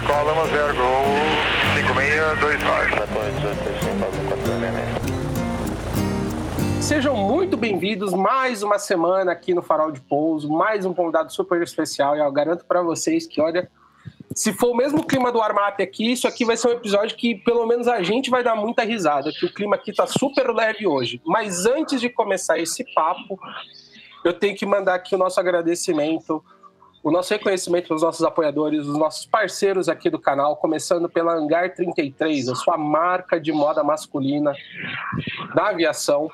decola, Zero, Gol 5629. Sejam muito bem-vindos mais uma semana aqui no Farol de Pouso, mais um convidado super especial e eu garanto para vocês que, olha, se for o mesmo clima do Armap aqui, isso aqui vai ser um episódio que pelo menos a gente vai dar muita risada, que o clima aqui tá super leve hoje. Mas antes de começar esse papo, eu tenho que mandar aqui o nosso agradecimento, o nosso reconhecimento aos nossos apoiadores, os nossos parceiros aqui do canal, começando pela Hangar 33, a sua marca de moda masculina da aviação.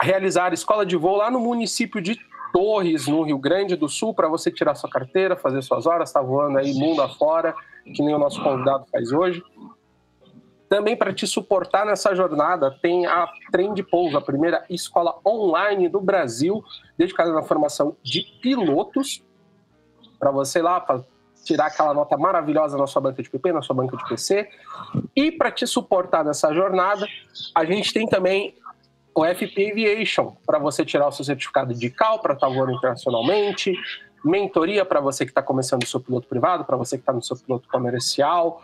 Realizar escola de voo lá no município de Torres, no Rio Grande do Sul, para você tirar sua carteira, fazer suas horas, tá voando aí mundo afora, que nem o nosso convidado faz hoje. Também para te suportar nessa jornada, tem a Trem de Pouso, a primeira escola online do Brasil, dedicada na formação de pilotos, para você lá, para tirar aquela nota maravilhosa na sua banca de PP, na sua banca de PC. E para te suportar nessa jornada, a gente tem também o FP Aviation, para você tirar o seu certificado de CAL para estar voando internacionalmente, mentoria para você que está começando o seu piloto privado, para você que está no seu piloto comercial,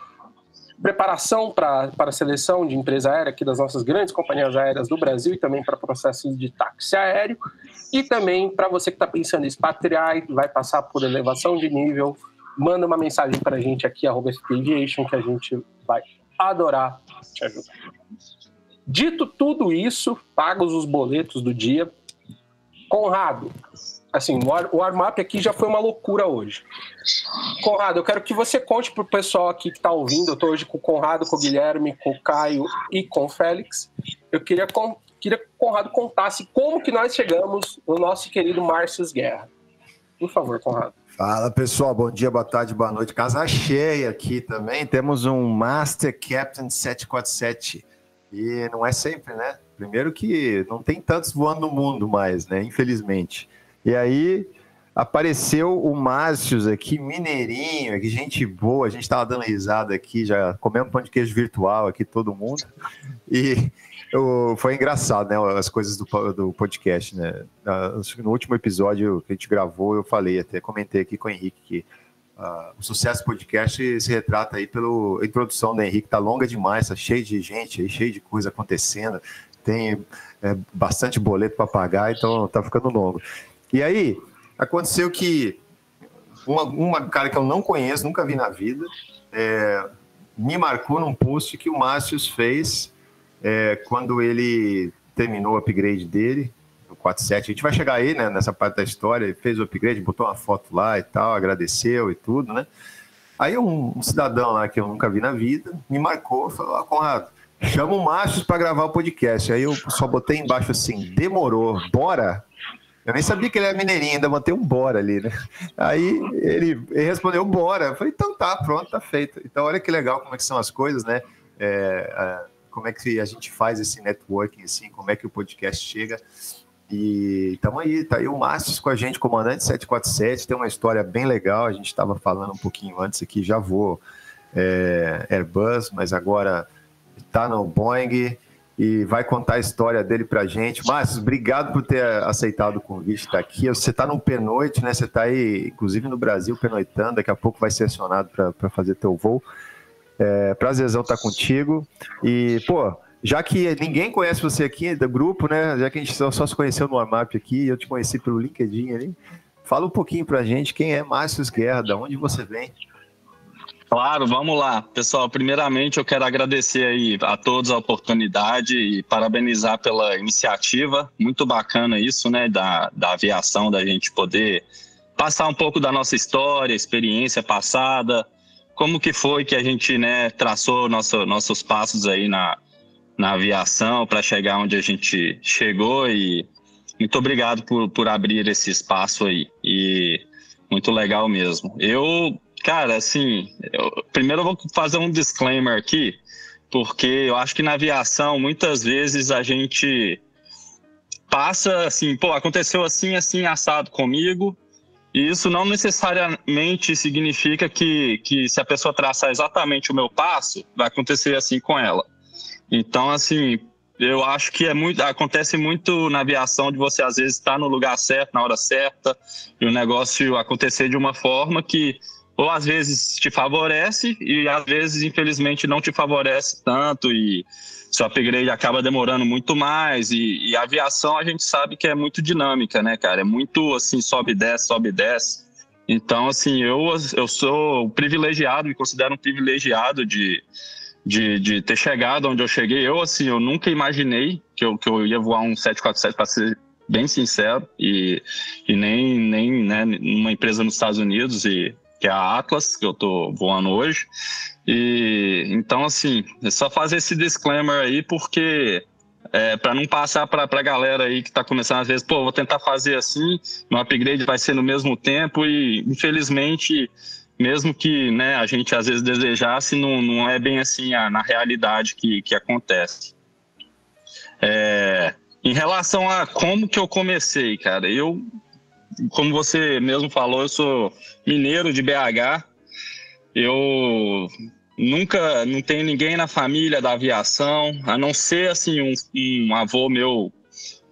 preparação para a seleção de empresa aérea aqui das nossas grandes companhias aéreas do Brasil e também para processos de táxi aéreo, e também para você que está pensando em expatriar e vai passar por elevação de nível, manda uma mensagem para a gente aqui, arroba FP Aviation, que a gente vai adorar te ajudar. Dito tudo isso, pagos os boletos do dia, Conrado, assim, o warm-up aqui já foi uma loucura hoje. Conrado, eu quero que você conte pro pessoal aqui que está ouvindo, eu estou hoje com o Conrado, com o Guilherme, com o Caio e com o Félix. Eu queria, queria que o Conrado contasse como que nós chegamos no nosso querido Márcio Guerra. Por favor, Conrado. Fala pessoal, bom dia, boa tarde, boa noite. Casa cheia aqui também. Temos um Master Captain 747 e não é sempre, né? Primeiro que não tem tantos voando no mundo mais, né? Infelizmente. E aí apareceu o Márcio aqui, mineirinho, aqui, gente boa, a gente estava dando risada aqui, já comemos pão de queijo virtual aqui, todo mundo. E eu, foi engraçado, né? As coisas do, do podcast, né? No último episódio que a gente gravou, eu falei, até comentei aqui com o Henrique que Uh, o Sucesso Podcast se retrata aí pela introdução do Henrique, tá longa demais, tá cheio de gente aí, cheio de coisa acontecendo, tem é, bastante boleto para pagar, então tá ficando longo. E aí, aconteceu que uma, uma cara que eu não conheço, nunca vi na vida, é, me marcou num post que o Márcio fez é, quando ele terminou o upgrade dele, 47. A gente vai chegar aí, né, nessa parte da história. Ele fez o upgrade, botou uma foto lá e tal, agradeceu e tudo, né? Aí um, um cidadão lá que eu nunca vi na vida me marcou, falou: ah, Conrado, chama o Machos para gravar o podcast. Aí eu só botei embaixo assim: demorou, bora? Eu nem sabia que ele era mineirinho, ainda botei um bora ali, né? Aí ele, ele respondeu: bora. Eu falei: então tá, pronto, tá feito. Então olha que legal como é que são as coisas, né? É, é, como é que a gente faz esse networking, assim, como é que o podcast chega. E estamos aí, tá aí o Márcio com a gente, comandante 747, tem uma história bem legal, a gente estava falando um pouquinho antes aqui, já vou é, Airbus, mas agora está no Boeing e vai contar a história dele para gente. Márcio, obrigado por ter aceitado o convite, estar tá aqui. Você está no pernoite, né? Você está aí, inclusive no Brasil, pernoitando, daqui a pouco vai ser acionado para fazer teu voo. É, prazerzão estar tá contigo. E, pô, já que ninguém conhece você aqui do grupo, né? Já que a gente só, se conheceu no Armap aqui, eu te conheci pelo LinkedIn ali. Fala um pouquinho pra gente quem é Márcio Guerra, de onde você vem? Claro, vamos lá. Pessoal, primeiramente eu quero agradecer aí a todos a oportunidade e parabenizar pela iniciativa. Muito bacana isso, né, da, da aviação, da gente poder passar um pouco da nossa história, experiência passada, como que foi que a gente, né, traçou nosso, nossos passos aí na, na aviação para chegar onde a gente chegou e muito obrigado por, por abrir esse espaço aí e muito legal mesmo. Eu, cara, assim, eu, primeiro eu vou fazer um disclaimer aqui, porque eu acho que na aviação muitas vezes a gente passa assim, pô, aconteceu assim, assim, assado comigo, e isso não necessariamente significa que, que se a pessoa traçar exatamente o meu passo, vai acontecer assim com ela. Então, assim, eu acho que é muito, acontece muito na aviação de você às vezes estar no lugar certo, na hora certa, e o negócio acontecer de uma forma que ou às vezes te favorece e às vezes, infelizmente, não te favorece tanto e seu upgrade acaba demorando muito mais. E, e, a aviação a gente sabe que é muito dinâmica, né, cara? É muito assim, sobe e desce, sobe e desce. Então, assim, eu, eu sou privilegiado, me considero um privilegiado de, de, de ter chegado onde eu cheguei. Eu, assim, eu nunca imaginei que eu, que eu ia voar um 747 para ser bem sincero e, e nem, nem né, numa empresa nos Estados Unidos e que é a Atlas, que eu tô voando hoje. E então, assim, é só fazer esse disclaimer aí, porque é, para não passar para a galera aí que está começando às vezes, pô, vou tentar fazer assim, meu upgrade vai ser no mesmo tempo e infelizmente, mesmo que né, a gente às vezes desejasse, não, não é bem assim a, na realidade que, que acontece. É, em relação a como que eu comecei, cara, eu como você mesmo falou, eu sou mineiro de BH. Eu nunca, não tenho ninguém na família da aviação, a não ser assim um, um avô meu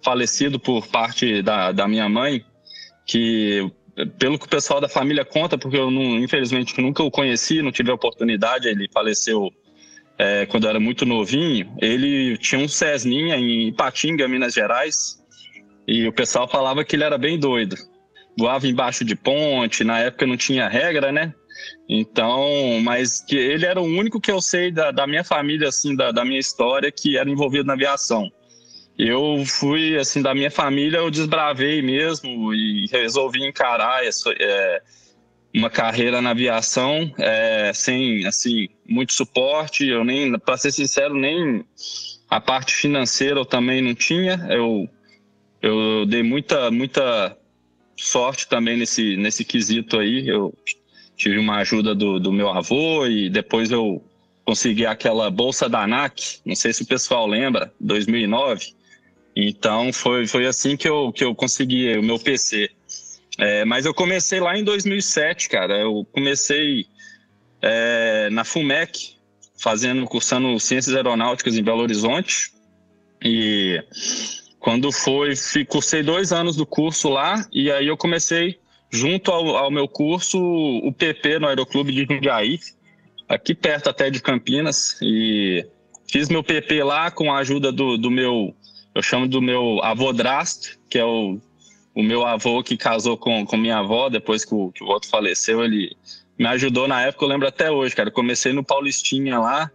falecido por parte da, da minha mãe, que pelo que o pessoal da família conta, porque eu não, infelizmente nunca o conheci, não tive a oportunidade, ele faleceu é, quando eu era muito novinho. Ele tinha um Cessninha em Ipatinga, Minas Gerais, e o pessoal falava que ele era bem doido voava embaixo de ponte, na época não tinha regra, né? Então, mas que ele era o único que eu sei da, da minha família, assim, da, da minha história, que era envolvido na aviação. Eu fui, assim, da minha família, eu desbravei mesmo e resolvi encarar essa, é, uma carreira na aviação é, sem, assim, muito suporte. Eu nem, para ser sincero, nem a parte financeira eu também não tinha. Eu, eu dei muita, muita sorte também nesse, nesse quesito aí. Eu tive uma ajuda do, do meu avô e depois eu consegui aquela bolsa da ANAC, não sei se o pessoal lembra, 2009. Então foi, foi assim que eu, que eu consegui o meu PC. É, mas eu comecei lá em 2007, cara. Eu comecei é, na FUMEC, fazendo, cursando Ciências Aeronáuticas em Belo Horizonte. E quando foi, cursei dois anos do curso lá e aí eu comecei junto ao, ao meu curso o PP no Aeroclube de Jundiaí, aqui perto até de Campinas e fiz meu PP lá com a ajuda do, do meu, eu chamo do meu avô Drast, que é o, o meu avô que casou com, com minha avó depois que o, que o outro faleceu, ele me ajudou na época, eu lembro até hoje, cara. comecei no Paulistinha lá,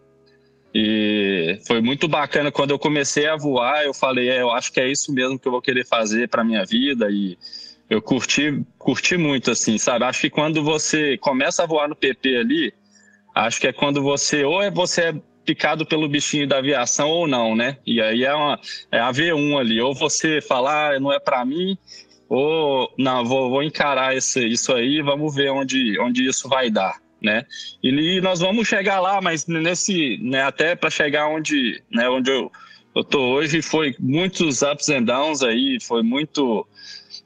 e foi muito bacana quando eu comecei a voar, eu falei, é, eu acho que é isso mesmo que eu vou querer fazer para minha vida e eu curti, curti muito assim, sabe? Acho que quando você começa a voar no PP ali, acho que é quando você ou é você é picado pelo bichinho da aviação ou não, né? E aí é uma é a V1 ali, ou você falar, ah, não é para mim, ou não, vou, vou encarar esse, isso aí, vamos ver onde onde isso vai dar né? E nós vamos chegar lá, mas nesse, né, até para chegar onde, né, onde eu, eu tô hoje, foi muitos ups and downs aí, foi muito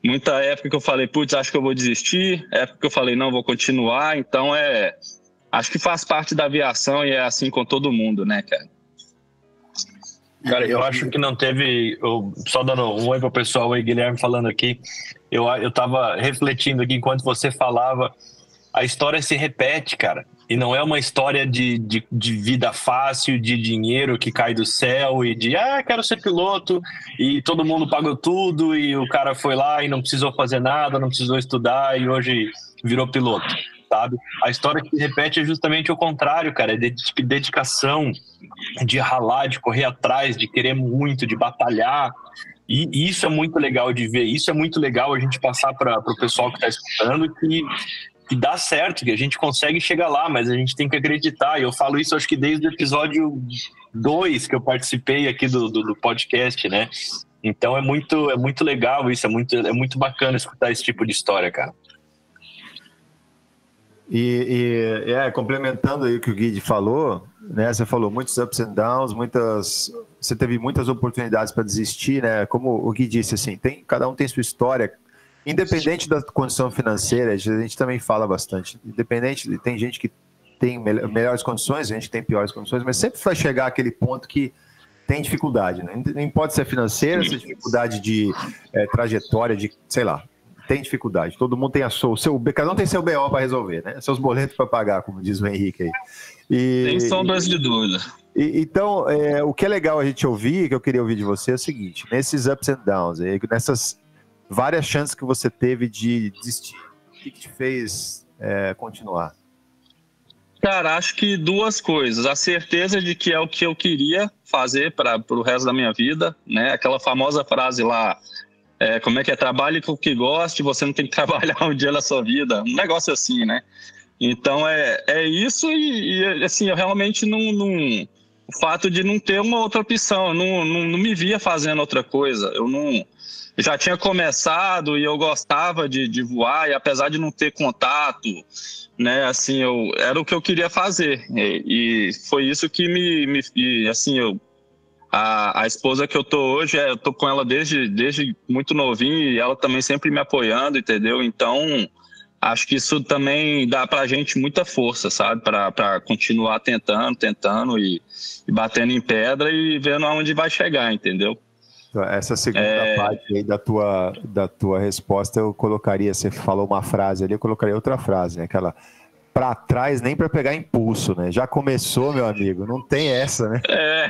muita época que eu falei, putz, acho que eu vou desistir, época que eu falei, não, vou continuar, então é acho que faz parte da aviação e é assim com todo mundo, né, cara? Cara, eu acho que não teve. Eu, só dando um oi pro pessoal aí, Guilherme falando aqui. Eu, eu tava refletindo aqui enquanto você falava a história se repete, cara. E não é uma história de, de, de, vida fácil, de dinheiro que cai do céu e de, ah, quero ser piloto e todo mundo pagou tudo e o cara foi lá e não precisou fazer nada, não precisou estudar e hoje virou piloto, sabe? A história que se repete é justamente o contrário, cara. É de dedicação, de ralar, de correr atrás, de querer muito, de batalhar. E isso é muito legal de ver, isso é muito legal a gente passar para o pessoal que está escutando que que dá certo, que a gente consegue chegar lá, mas a gente tem que acreditar. E eu falo isso, acho que desde o episódio 2 que eu participei aqui do, do, do, podcast, né? Então é muito, é muito legal isso, é muito, é muito bacana escutar esse tipo de história, cara. E, e é, complementando aí o que o Guide falou, né? Você falou muitos ups and downs, muitas. Você teve muitas oportunidades para desistir, né? Como o Gui disse, assim, tem, cada um tem sua história, Independente da condição financeira, a gente também fala bastante. Independente, tem gente que tem melhores condições, gente que tem piores condições, mas sempre vai chegar aquele ponto que tem dificuldade, né? Nem pode ser financeira, ser dificuldade de é, trajetória, de, sei lá, tem dificuldade. Todo mundo tem a sua, o seu, cada um tem seu BO para resolver, né? Seus boletos para pagar, como diz o Henrique aí. E, Sem sombras de dúvida. E, então, é, o que é legal a gente ouvir, que eu queria ouvir de você, é o seguinte: nesses ups and downs, nessas várias chances que você teve de desistir, o que, que te fez é, continuar? Cara, acho que duas coisas. A certeza de que é o que eu queria fazer para o resto da minha vida, né? Aquela famosa frase lá, é, como é que é? Trabalhe com o que goste, você não tem que trabalhar um dia na sua vida. Um negócio assim, né? Então é, é isso e, e assim, eu realmente não, não, O fato de não ter uma outra opção, eu não, não, não me via fazendo outra coisa. Eu não. Já tinha começado e eu gostava de, de voar, e apesar de não ter contato, né, assim, eu, era o que eu queria fazer. E, e foi isso que me. me e, assim, eu a, a esposa que eu tô hoje, é, eu tô com ela desde, desde muito novinho e ela também sempre me apoiando, entendeu? Então, acho que isso também dá pra gente muita força, sabe? Para continuar tentando, tentando e, e, batendo em pedra e vendo aonde vai chegar, entendeu? Essa segunda é... parte aí da tua, da tua resposta eu colocaria, você falou uma frase ali, eu colocaria outra frase, né? Aquela para trás nem para pegar impulso, né? Já começou, meu amigo, não tem essa, né? É,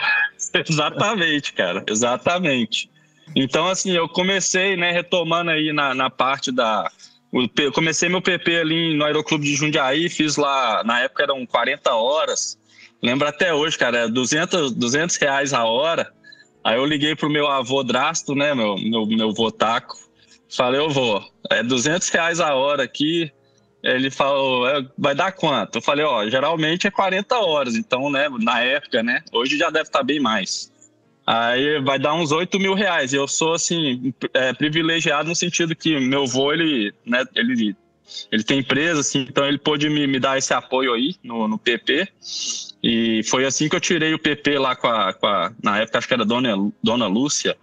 exatamente, cara, exatamente. Então, assim, eu comecei, né, retomando aí na, na parte da. Eu comecei meu PP ali no Aeroclube de Jundiaí, fiz lá, na época eram 40 horas. Lembro até hoje, cara, 200, 200 reais a hora. Aí eu liguei pro meu avô Drasto, né, meu, meu, meu votaco. Falei, eu vou, é 200 reais a hora aqui, ele falou, é, vai dar quanto? Eu falei, ó, geralmente é 40 horas, então, né, na época, né, hoje já deve estar tá bem mais. Aí vai dar uns 8 mil reais. Eu sou, assim, é, privilegiado no sentido que meu avô, ele, né, ele, ele tem empresa, assim, então ele pôde me, me dar esse apoio aí no, no PP. E foi assim que eu tirei o PP lá com a, com a na época acho que era Dona, Dona Lúcia,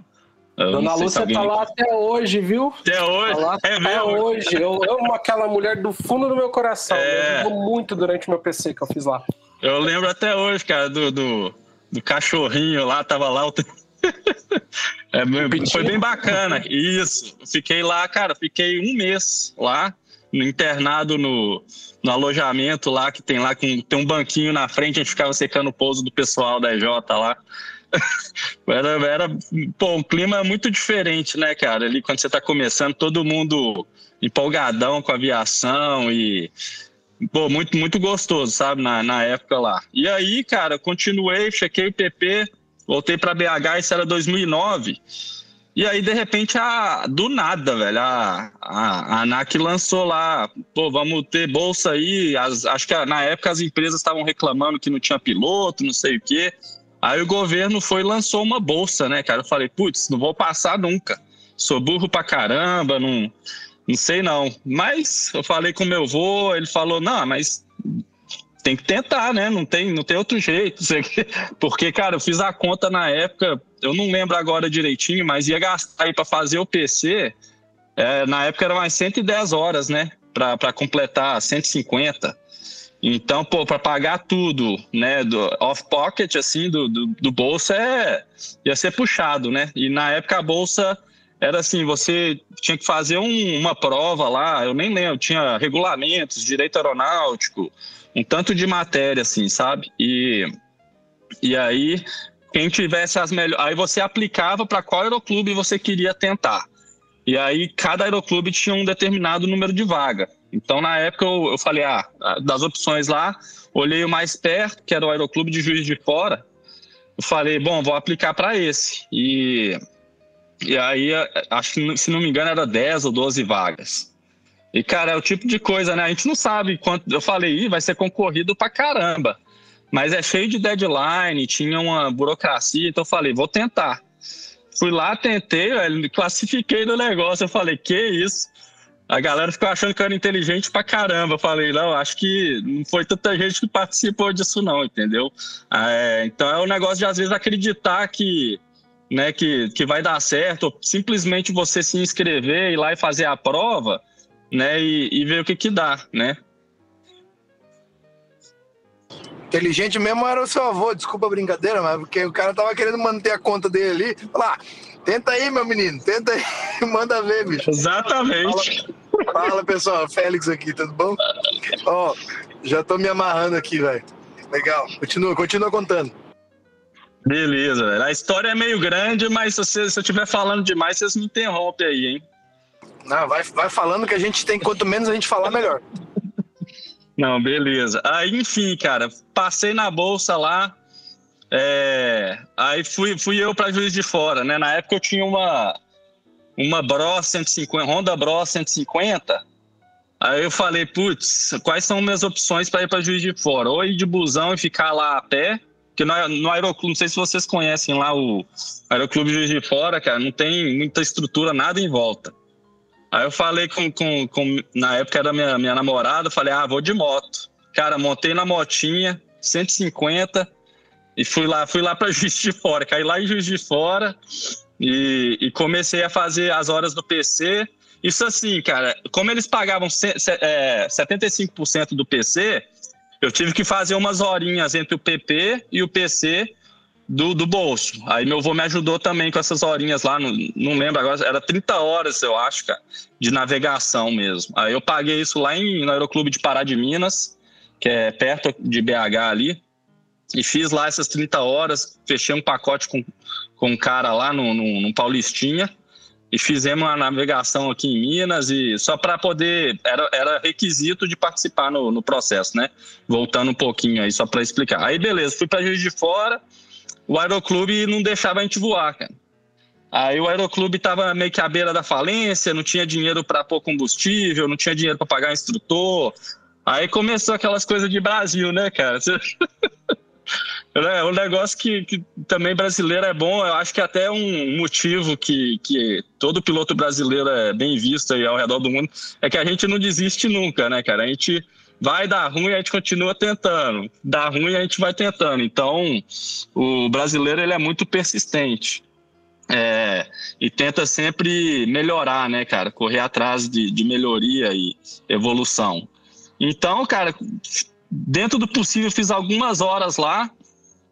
Dona Lúcia tá lá até hoje, viu? Até hoje. Tá é até mesmo? hoje. Eu amo aquela mulher do fundo do meu coração. É... Eu muito durante o meu PC que eu fiz lá. Eu lembro até hoje, cara, do, do, do cachorrinho lá, tava lá. O... é, foi bem bacana. Isso. Fiquei lá, cara, fiquei um mês lá, internado no, no alojamento lá, que tem lá, com, tem um banquinho na frente, a gente ficava secando o pouso do pessoal da EJ lá. era, era pô, um clima muito diferente, né, cara? Ali quando você tá começando, todo mundo empolgadão com a aviação e pô, muito, muito gostoso, sabe, na, na época lá. E aí, cara, continuei, chequei o PP, voltei para BH, isso era 2009. E aí, de repente, a, do nada, velho, a, a, a ANAC lançou lá, pô, vamos ter bolsa aí. As, acho que na época as empresas estavam reclamando que não tinha piloto, não sei o quê. Aí o governo foi e lançou uma bolsa, né, cara? Eu falei, putz, não vou passar nunca. Sou burro pra caramba, não, não sei não. Mas eu falei com meu avô, ele falou, não, mas tem que tentar, né? Não tem, não tem outro jeito. Porque, cara, eu fiz a conta na época, eu não lembro agora direitinho, mas ia gastar aí para fazer o PC. É, na época era mais 110 horas, né? Para completar 150. Então, pô, para pagar tudo, né, do off pocket assim do, do, do bolso é ia ser puxado, né? E na época a bolsa era assim, você tinha que fazer um, uma prova lá, eu nem lembro, tinha regulamentos, direito aeronáutico, um tanto de matéria assim, sabe? E e aí quem tivesse as melhores, aí você aplicava para qual aeroclube você queria tentar. E aí cada aeroclube tinha um determinado número de vaga. Então, na época, eu, eu falei, ah, das opções lá, olhei o mais perto, que era o Aeroclube de Juiz de Fora. Eu falei, bom, vou aplicar para esse. E, e aí, acho que, se não me engano, era 10 ou 12 vagas. E, cara, é o tipo de coisa, né? A gente não sabe quanto. Eu falei, vai ser concorrido pra caramba. Mas é cheio de deadline, tinha uma burocracia, então eu falei, vou tentar. Fui lá, tentei, classifiquei no negócio. Eu falei, que isso? a galera ficou achando que eu era inteligente pra caramba. Eu falei, não, acho que não foi tanta gente que participou disso, não, entendeu? É, então é um negócio de às vezes acreditar que, né, que, que vai dar certo, simplesmente você se inscrever, ir lá e fazer a prova, né, e, e ver o que que dá, né? Inteligente mesmo era o seu avô, desculpa a brincadeira, mas porque o cara tava querendo manter a conta dele ali. Falar, Tenta aí, meu menino, tenta aí, manda ver, bicho. Exatamente. Fala, fala pessoal, Félix aqui, tudo bom? Ó, já tô me amarrando aqui, velho. Legal, continua, continua contando. Beleza, velho. A história é meio grande, mas se, você, se eu estiver falando demais, vocês me interrompem aí, hein? Não, vai, vai falando que a gente tem, quanto menos a gente falar, melhor. Não, beleza. Aí, enfim, cara, passei na bolsa lá. É... Aí fui, fui eu para Juiz de Fora, né? Na época eu tinha uma, uma Bro 150, Honda Bro 150. Aí eu falei, putz, quais são minhas opções para ir para Juiz de Fora? Ou ir de busão e ficar lá a pé, que no, Aeroclube, não sei se vocês conhecem lá o Aeroclube Juiz de Fora, cara, não tem muita estrutura, nada em volta. Aí eu falei com, com, com na época era minha, minha namorada, falei, ah, vou de moto. Cara, montei na motinha, 150, e fui lá, fui lá para Juiz de Fora, caí lá em Juiz de Fora e, e, comecei a fazer as horas do PC. Isso assim, cara, como eles pagavam é, 75% do PC, eu tive que fazer umas horinhas entre o PP e o PC do, do bolso. Aí meu avô me ajudou também com essas horinhas lá, não, não lembro agora, era 30 horas, eu acho, cara, de navegação mesmo. Aí eu paguei isso lá em, no Aeroclube de Pará de Minas, que é perto de BH ali, e fiz lá essas 30 horas, fechei um pacote com, com um cara lá no, no, no Paulistinha, e fizemos uma navegação aqui em Minas e só para poder era, era requisito de participar no, no processo, né? Voltando um pouquinho aí só para explicar. Aí beleza, fui para Juiz de Fora, o aeroclube não deixava a gente voar, cara. Aí o aeroclube estava meio que à beira da falência, não tinha dinheiro para pôr combustível, não tinha dinheiro para pagar instrutor. Aí começou aquelas coisas de Brasil, né, cara? É um negócio que, que, também brasileiro é bom. Eu acho que até um motivo que, que todo piloto brasileiro é bem visto aí ao redor do mundo é que a gente não desiste nunca, né, cara? A gente vai dar ruim, a gente continua tentando. Dá ruim, a gente vai tentando. Então, o brasileiro ele é muito persistente. É, e tenta sempre melhorar, né, cara? Correr atrás de, de melhoria e evolução. Então, cara, dentro do possível, fiz algumas horas lá.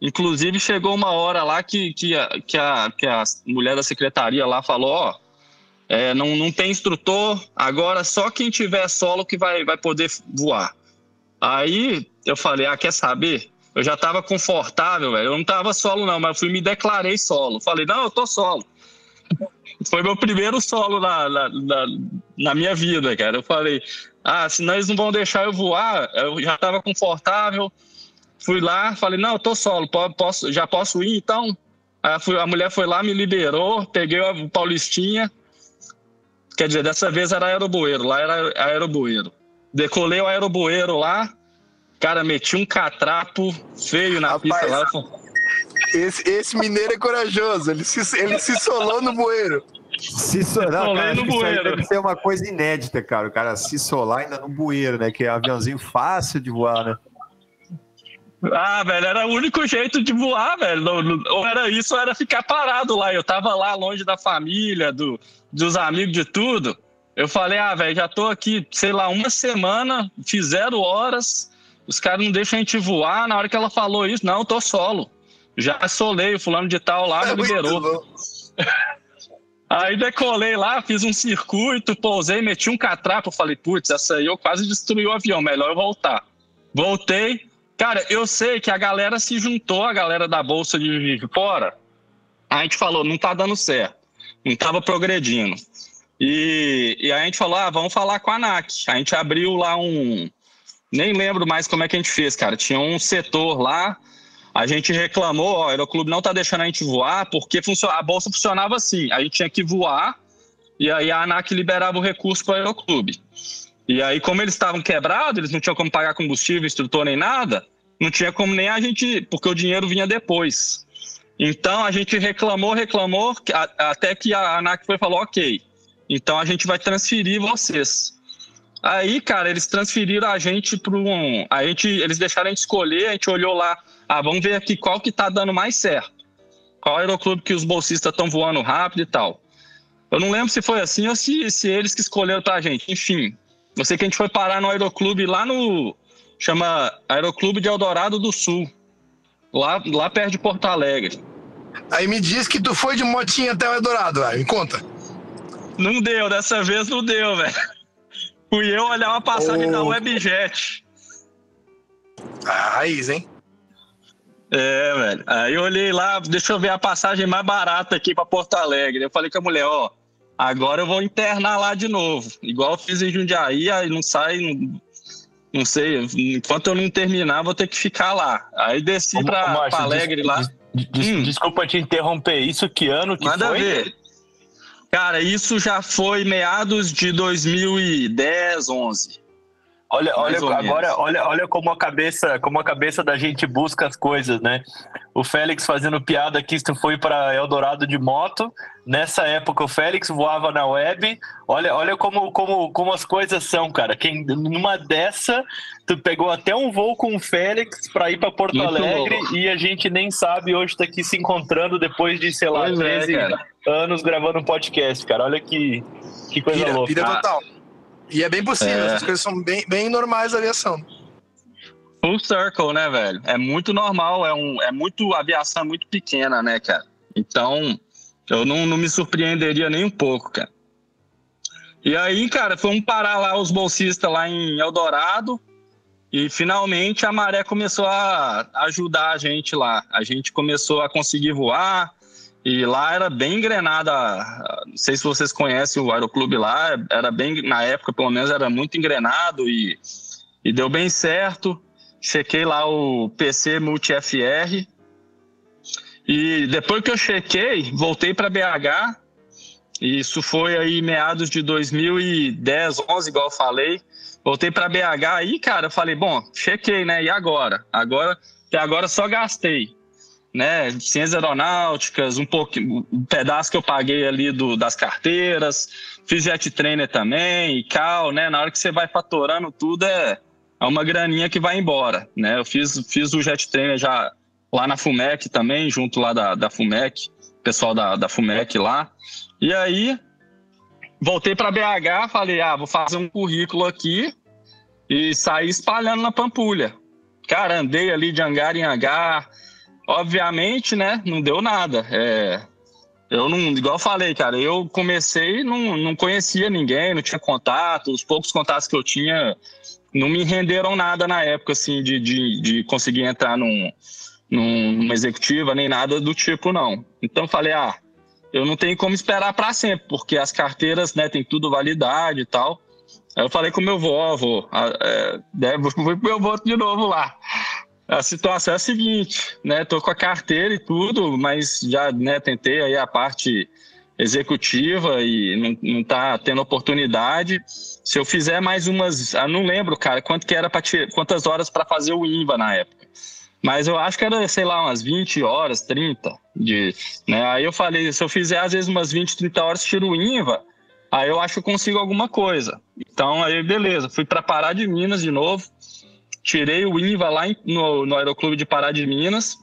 Inclusive, chegou uma hora lá que, que, a, que, a, que a mulher da secretaria lá falou: ó, é, não, não tem instrutor, agora só quem tiver solo que vai, vai poder voar. Aí eu falei, ah, quer saber? Eu já estava confortável, velho. Eu não estava solo, não, mas eu fui me declarei solo. Falei, não, eu tô solo. Foi meu primeiro solo na, na, na, na, minha vida, cara. Eu falei, ah, senão eles não vão deixar eu voar. Eu já estava confortável. Fui lá, falei, não, eu tô solo, posso, já posso ir então? Fui, a mulher foi lá, me liberou, peguei o Paulistinha. Quer dizer, dessa vez era aeroboeiro, lá era aeroboeiro. Decolei o aeroboeiro lá, cara, meti um catrapo feio na Rapaz, pista lá. Esse, esse mineiro é corajoso, ele se, ele se solou no bueiro. Se solar, cara, no bueiro. deve ser uma coisa inédita, cara. O cara se solar ainda no bueiro, né? Que é um aviãozinho fácil de voar, né? Ah, velho, era o único jeito de voar, velho. Ou era isso, ou era ficar parado lá. Eu tava lá longe da família, do, dos amigos, de tudo. Eu falei, ah, velho, já tô aqui, sei lá, uma semana, fiz zero horas, os caras não deixam a gente voar. Na hora que ela falou isso, não, eu tô solo. Já solei, o fulano de tal lá é me liberou. Aí decolei lá, fiz um circuito, pousei, meti um catrapo. Falei, putz, essa aí eu quase destruí o avião, melhor eu voltar. Voltei. Cara, eu sei que a galera se juntou, a galera da Bolsa de Fora. A gente falou, não tá dando certo. Não tava progredindo. E, e a gente falou, ah, vamos falar com a ANAC. A gente abriu lá um. Nem lembro mais como é que a gente fez, cara. Tinha um setor lá, a gente reclamou, ó, o Aeroclube não tá deixando a gente voar, porque a bolsa funcionava assim. A gente tinha que voar, e aí a ANAC liberava o recurso para o Aeroclube. E aí, como eles estavam quebrados, eles não tinham como pagar combustível, instrutor nem nada, não tinha como nem a gente, porque o dinheiro vinha depois. Então a gente reclamou, reclamou, até que a ANAC foi falou, ok, então a gente vai transferir vocês. Aí, cara, eles transferiram a gente para um. A gente, eles deixaram a gente escolher, a gente olhou lá. Ah, vamos ver aqui qual que tá dando mais certo. Qual aeroclube que os bolsistas estão voando rápido e tal. Eu não lembro se foi assim ou se, se eles que escolheram pra gente. Enfim, eu sei que a gente foi parar no aeroclube lá no. Chama Aeroclube de Eldorado do Sul. Lá, lá perto de Porto Alegre. Aí me diz que tu foi de motinha até o Eldorado, velho. Me conta. Não deu, dessa vez não deu, velho. Fui eu olhar uma passagem Oh. da Webjet. Ah, raiz, hein? É, velho. Aí eu olhei lá, deixa eu ver a passagem mais barata aqui pra Porto Alegre. Eu falei com a mulher, ó, agora eu vou internar lá de novo. Igual eu fiz em Jundiaí, aí não sai, não, não sei, enquanto eu não terminar, vou ter que ficar lá. Aí desci Ô, pra, Márcio, pra Alegre des- lá. des- des- Hum. Desculpa te interromper. Isso que ano que Manda foi? ver. Cara, isso já foi meados de 2010, 11. Olha, olha Mais agora, menos. olha, olha como a cabeça, como a cabeça da gente busca as coisas, né? O Félix fazendo piada aqui, se tu foi para Eldorado de moto. Nessa época o Félix voava na web. Olha, olha como, como, como as coisas são, cara. Quem numa dessa tu pegou até um voo com o Félix para ir para Porto Muito Alegre louco. e a gente nem sabe hoje tá aqui se encontrando depois de, sei lá, Pois é, 13 cara. anos gravando um podcast, cara. Olha que que coisa Pira, louca. pira Ah. total. E é bem possível, É. essas coisas são bem, bem normais da aviação. Full circle, né, velho? É muito normal, é, um, é muito aviação é muito pequena, né, cara? Então, eu não, não me surpreenderia nem um pouco, cara. E aí, cara, fomos parar lá os bolsistas lá em Eldorado e finalmente a maré começou a ajudar a gente lá. A gente começou a conseguir voar e lá era bem engrenada. Não sei se vocês conhecem o aeroclube lá, era bem, na época pelo menos, era muito engrenado e, e deu bem certo chequei lá o PC Multi FR. E depois que eu chequei, voltei para BH. Isso foi aí meados de 2010, 11, igual eu falei. Voltei para BH aí, cara, eu falei, bom, chequei, né? E agora? Agora, até agora só gastei, né? Ciências aeronáuticas, um pouquinho, um pedaço que eu paguei ali do, das carteiras, fiz jet trainer também, e cal, né? Na hora que você vai fatorando tudo é é uma graninha que vai embora, né? Eu fiz, fiz o jet trainer já lá na Fumec também, junto lá da, da Fumec, pessoal da, da Fumec lá. E aí, voltei para BH, falei, ah, vou fazer um currículo aqui e saí espalhando na Pampulha. Cara, andei ali de hangar em hangar. Obviamente, né, não deu nada. É, eu não, igual eu falei, cara, eu comecei, não, não conhecia ninguém, não tinha contato, os poucos contatos que eu tinha não me renderam nada na época, assim, de, de, de conseguir entrar num, num- numa executiva, nem nada do tipo, não. Então, falei, ah, eu não tenho como esperar para sempre, porque as carteiras, né, tem tudo validade e tal. Aí eu falei com meu vô, vô, ah, é, vou fui pro meu vô de novo lá. A situação é a seguinte, né, tô com a carteira e tudo, mas já, né, tentei aí a parte executiva e não, não tá tendo oportunidade. Se eu fizer mais umas, eu não lembro, cara, quanto que era para quantas horas para fazer o INVA na época. Mas eu acho que era, sei lá, umas 20 horas, 30 de, né? Aí eu falei, se eu fizer às vezes umas 20, 30 horas, tiro o INVA, aí eu acho que eu consigo alguma coisa. Então aí beleza, fui para Pará de Minas de novo. Tirei o INVA lá em- no, no Aeroclube de Pará de Minas,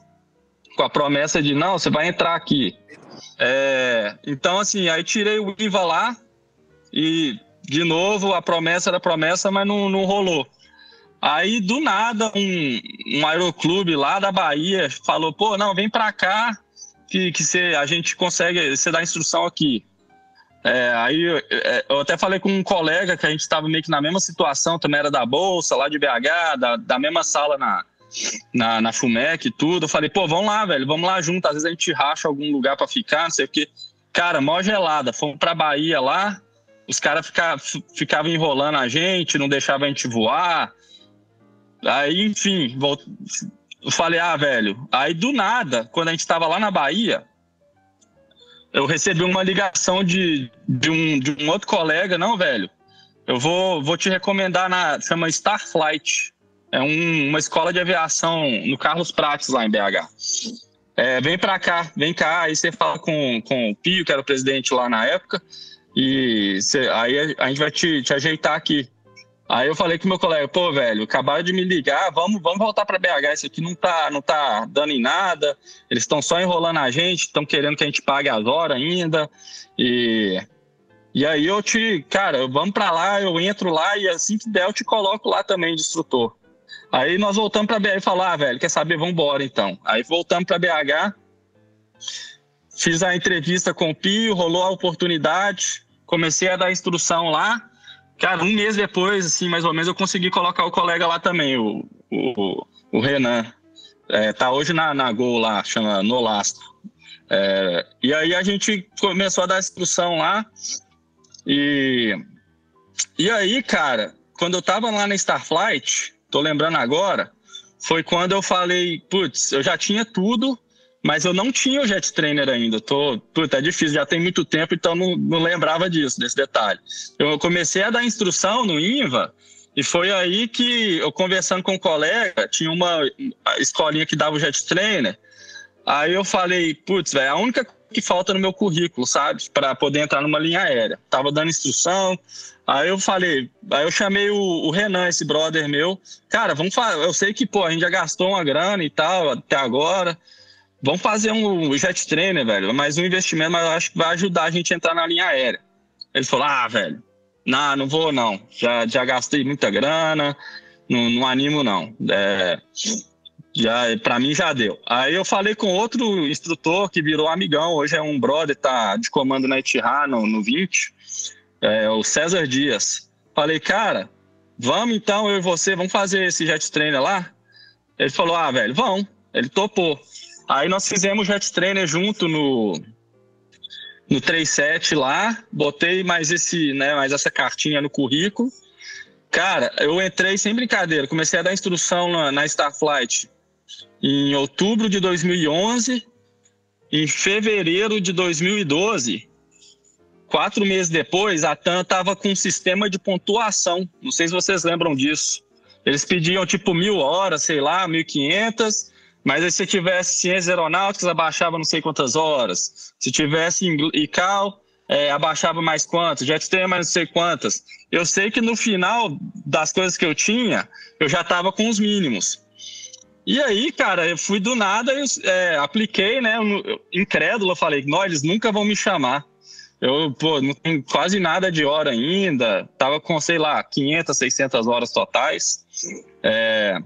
com a promessa de, não, você vai entrar aqui. É, então, assim, aí tirei o IVA lá e, de novo, a promessa era promessa, mas não, não rolou. Aí, do nada, um, um aeroclube lá da Bahia falou, pô, não, vem pra cá que, que cê, a gente consegue, você dá instrução aqui. É, aí eu, é, eu até falei com um colega que a gente estava meio que na mesma situação, também era da Bolsa, lá de BH, da, da mesma sala na, na, na FUMEC e tudo. Eu falei, pô, vamos lá, velho, vamos lá junto. Às vezes a gente racha algum lugar pra ficar, não sei o quê. Cara, mó gelada. Fomos pra Bahia lá, os caras ficavam enrolando a gente, não deixavam a gente voar. Aí, enfim, eu falei, ah, velho. Aí do nada, quando a gente tava lá na Bahia, eu recebi uma ligação de, de, um, de um outro colega, não, velho. Eu vou, vou te recomendar na. Chama Starflight. É um- uma escola de aviação no Carlos Prates, lá em BH. É, vem pra cá, vem cá. Aí você fala com, com o Pio, que era o presidente lá na época, e você- aí a, a gente vai te, te ajeitar aqui. Aí eu falei com meu colega, pô, velho, acabaram de me ligar, vamos, vamos voltar para BH, isso aqui não tá, não tá dando em nada, eles estão só enrolando a gente, estão querendo que a gente pague as horas ainda, e, e aí eu te, cara, vamos para lá, eu entro lá e assim que der eu te coloco lá também de instrutor. Aí nós voltamos para BH e falar, ah, velho, quer saber, vamos embora então. Aí voltamos para BH, Fiz a entrevista com o Pio, rolou a oportunidade, comecei a dar instrução lá. Cara, um mês depois, assim, mais ou menos, eu consegui colocar o colega lá também, o, o, o Renan. É, tá hoje na, na Gol lá, chama Nolastro. É, e aí a gente começou a dar instrução lá. E, e aí, cara, quando eu tava lá na Starflight, tô lembrando agora, foi quando eu falei, putz, eu já tinha tudo, mas eu não tinha o Jet Trainer ainda. Tô, putz, é difícil, já tem muito tempo, então não, não lembrava disso, desse detalhe. Eu comecei a dar instrução no INVA, e foi aí que eu conversando com um colega, tinha uma escolinha que dava o Jet Trainer. Aí eu falei, putz, velho, a única que falta no meu currículo, sabe? Para poder entrar numa linha aérea. Tava dando instrução. Aí eu falei, aí eu chamei o, o Renan, esse brother meu. Cara, vamos fazer. Eu sei que, pô, a gente já gastou uma grana e tal até agora. Vamos fazer um jet trainer, velho. Mais um investimento, mas eu acho que vai ajudar a gente a entrar na linha aérea. Ele falou: ah, velho, não, não vou não. Já, já gastei muita grana, não, não animo não. É, já para mim já deu. Aí eu falei com outro instrutor que virou amigão, hoje é um brother, tá de comando na Etihad no, no 20, é, o César Dias. Falei, cara, vamos então, eu e você, vamos fazer esse jet trainer lá? Ele falou, ah, velho, vamos. Ele topou. Aí nós fizemos jet trainer junto no no 37 lá, botei mais esse, né, mais essa cartinha no currículo. Cara, eu entrei sem brincadeira, comecei a dar instrução na, na Starflight em outubro de 2011. Em fevereiro de 2012, quatro meses depois, a TAM estava com um sistema de pontuação. Não sei se vocês lembram disso. Eles pediam tipo mil horas, sei lá, mil quinhentas. Mas aí se tivesse ciências aeronáuticas, abaixava não sei quantas horas. Se tivesse ICAO, é, abaixava mais quantos. Jetstream mais não sei quantas. Eu sei que no final das coisas que eu tinha, eu já estava com os mínimos. E aí, cara, eu fui do nada, eu, é, apliquei, né? Incrédulo, eu falei, não, eles nunca vão me chamar. Eu, pô, não tenho quase nada de hora ainda. Tava com, sei lá, 500, 600 horas totais. É,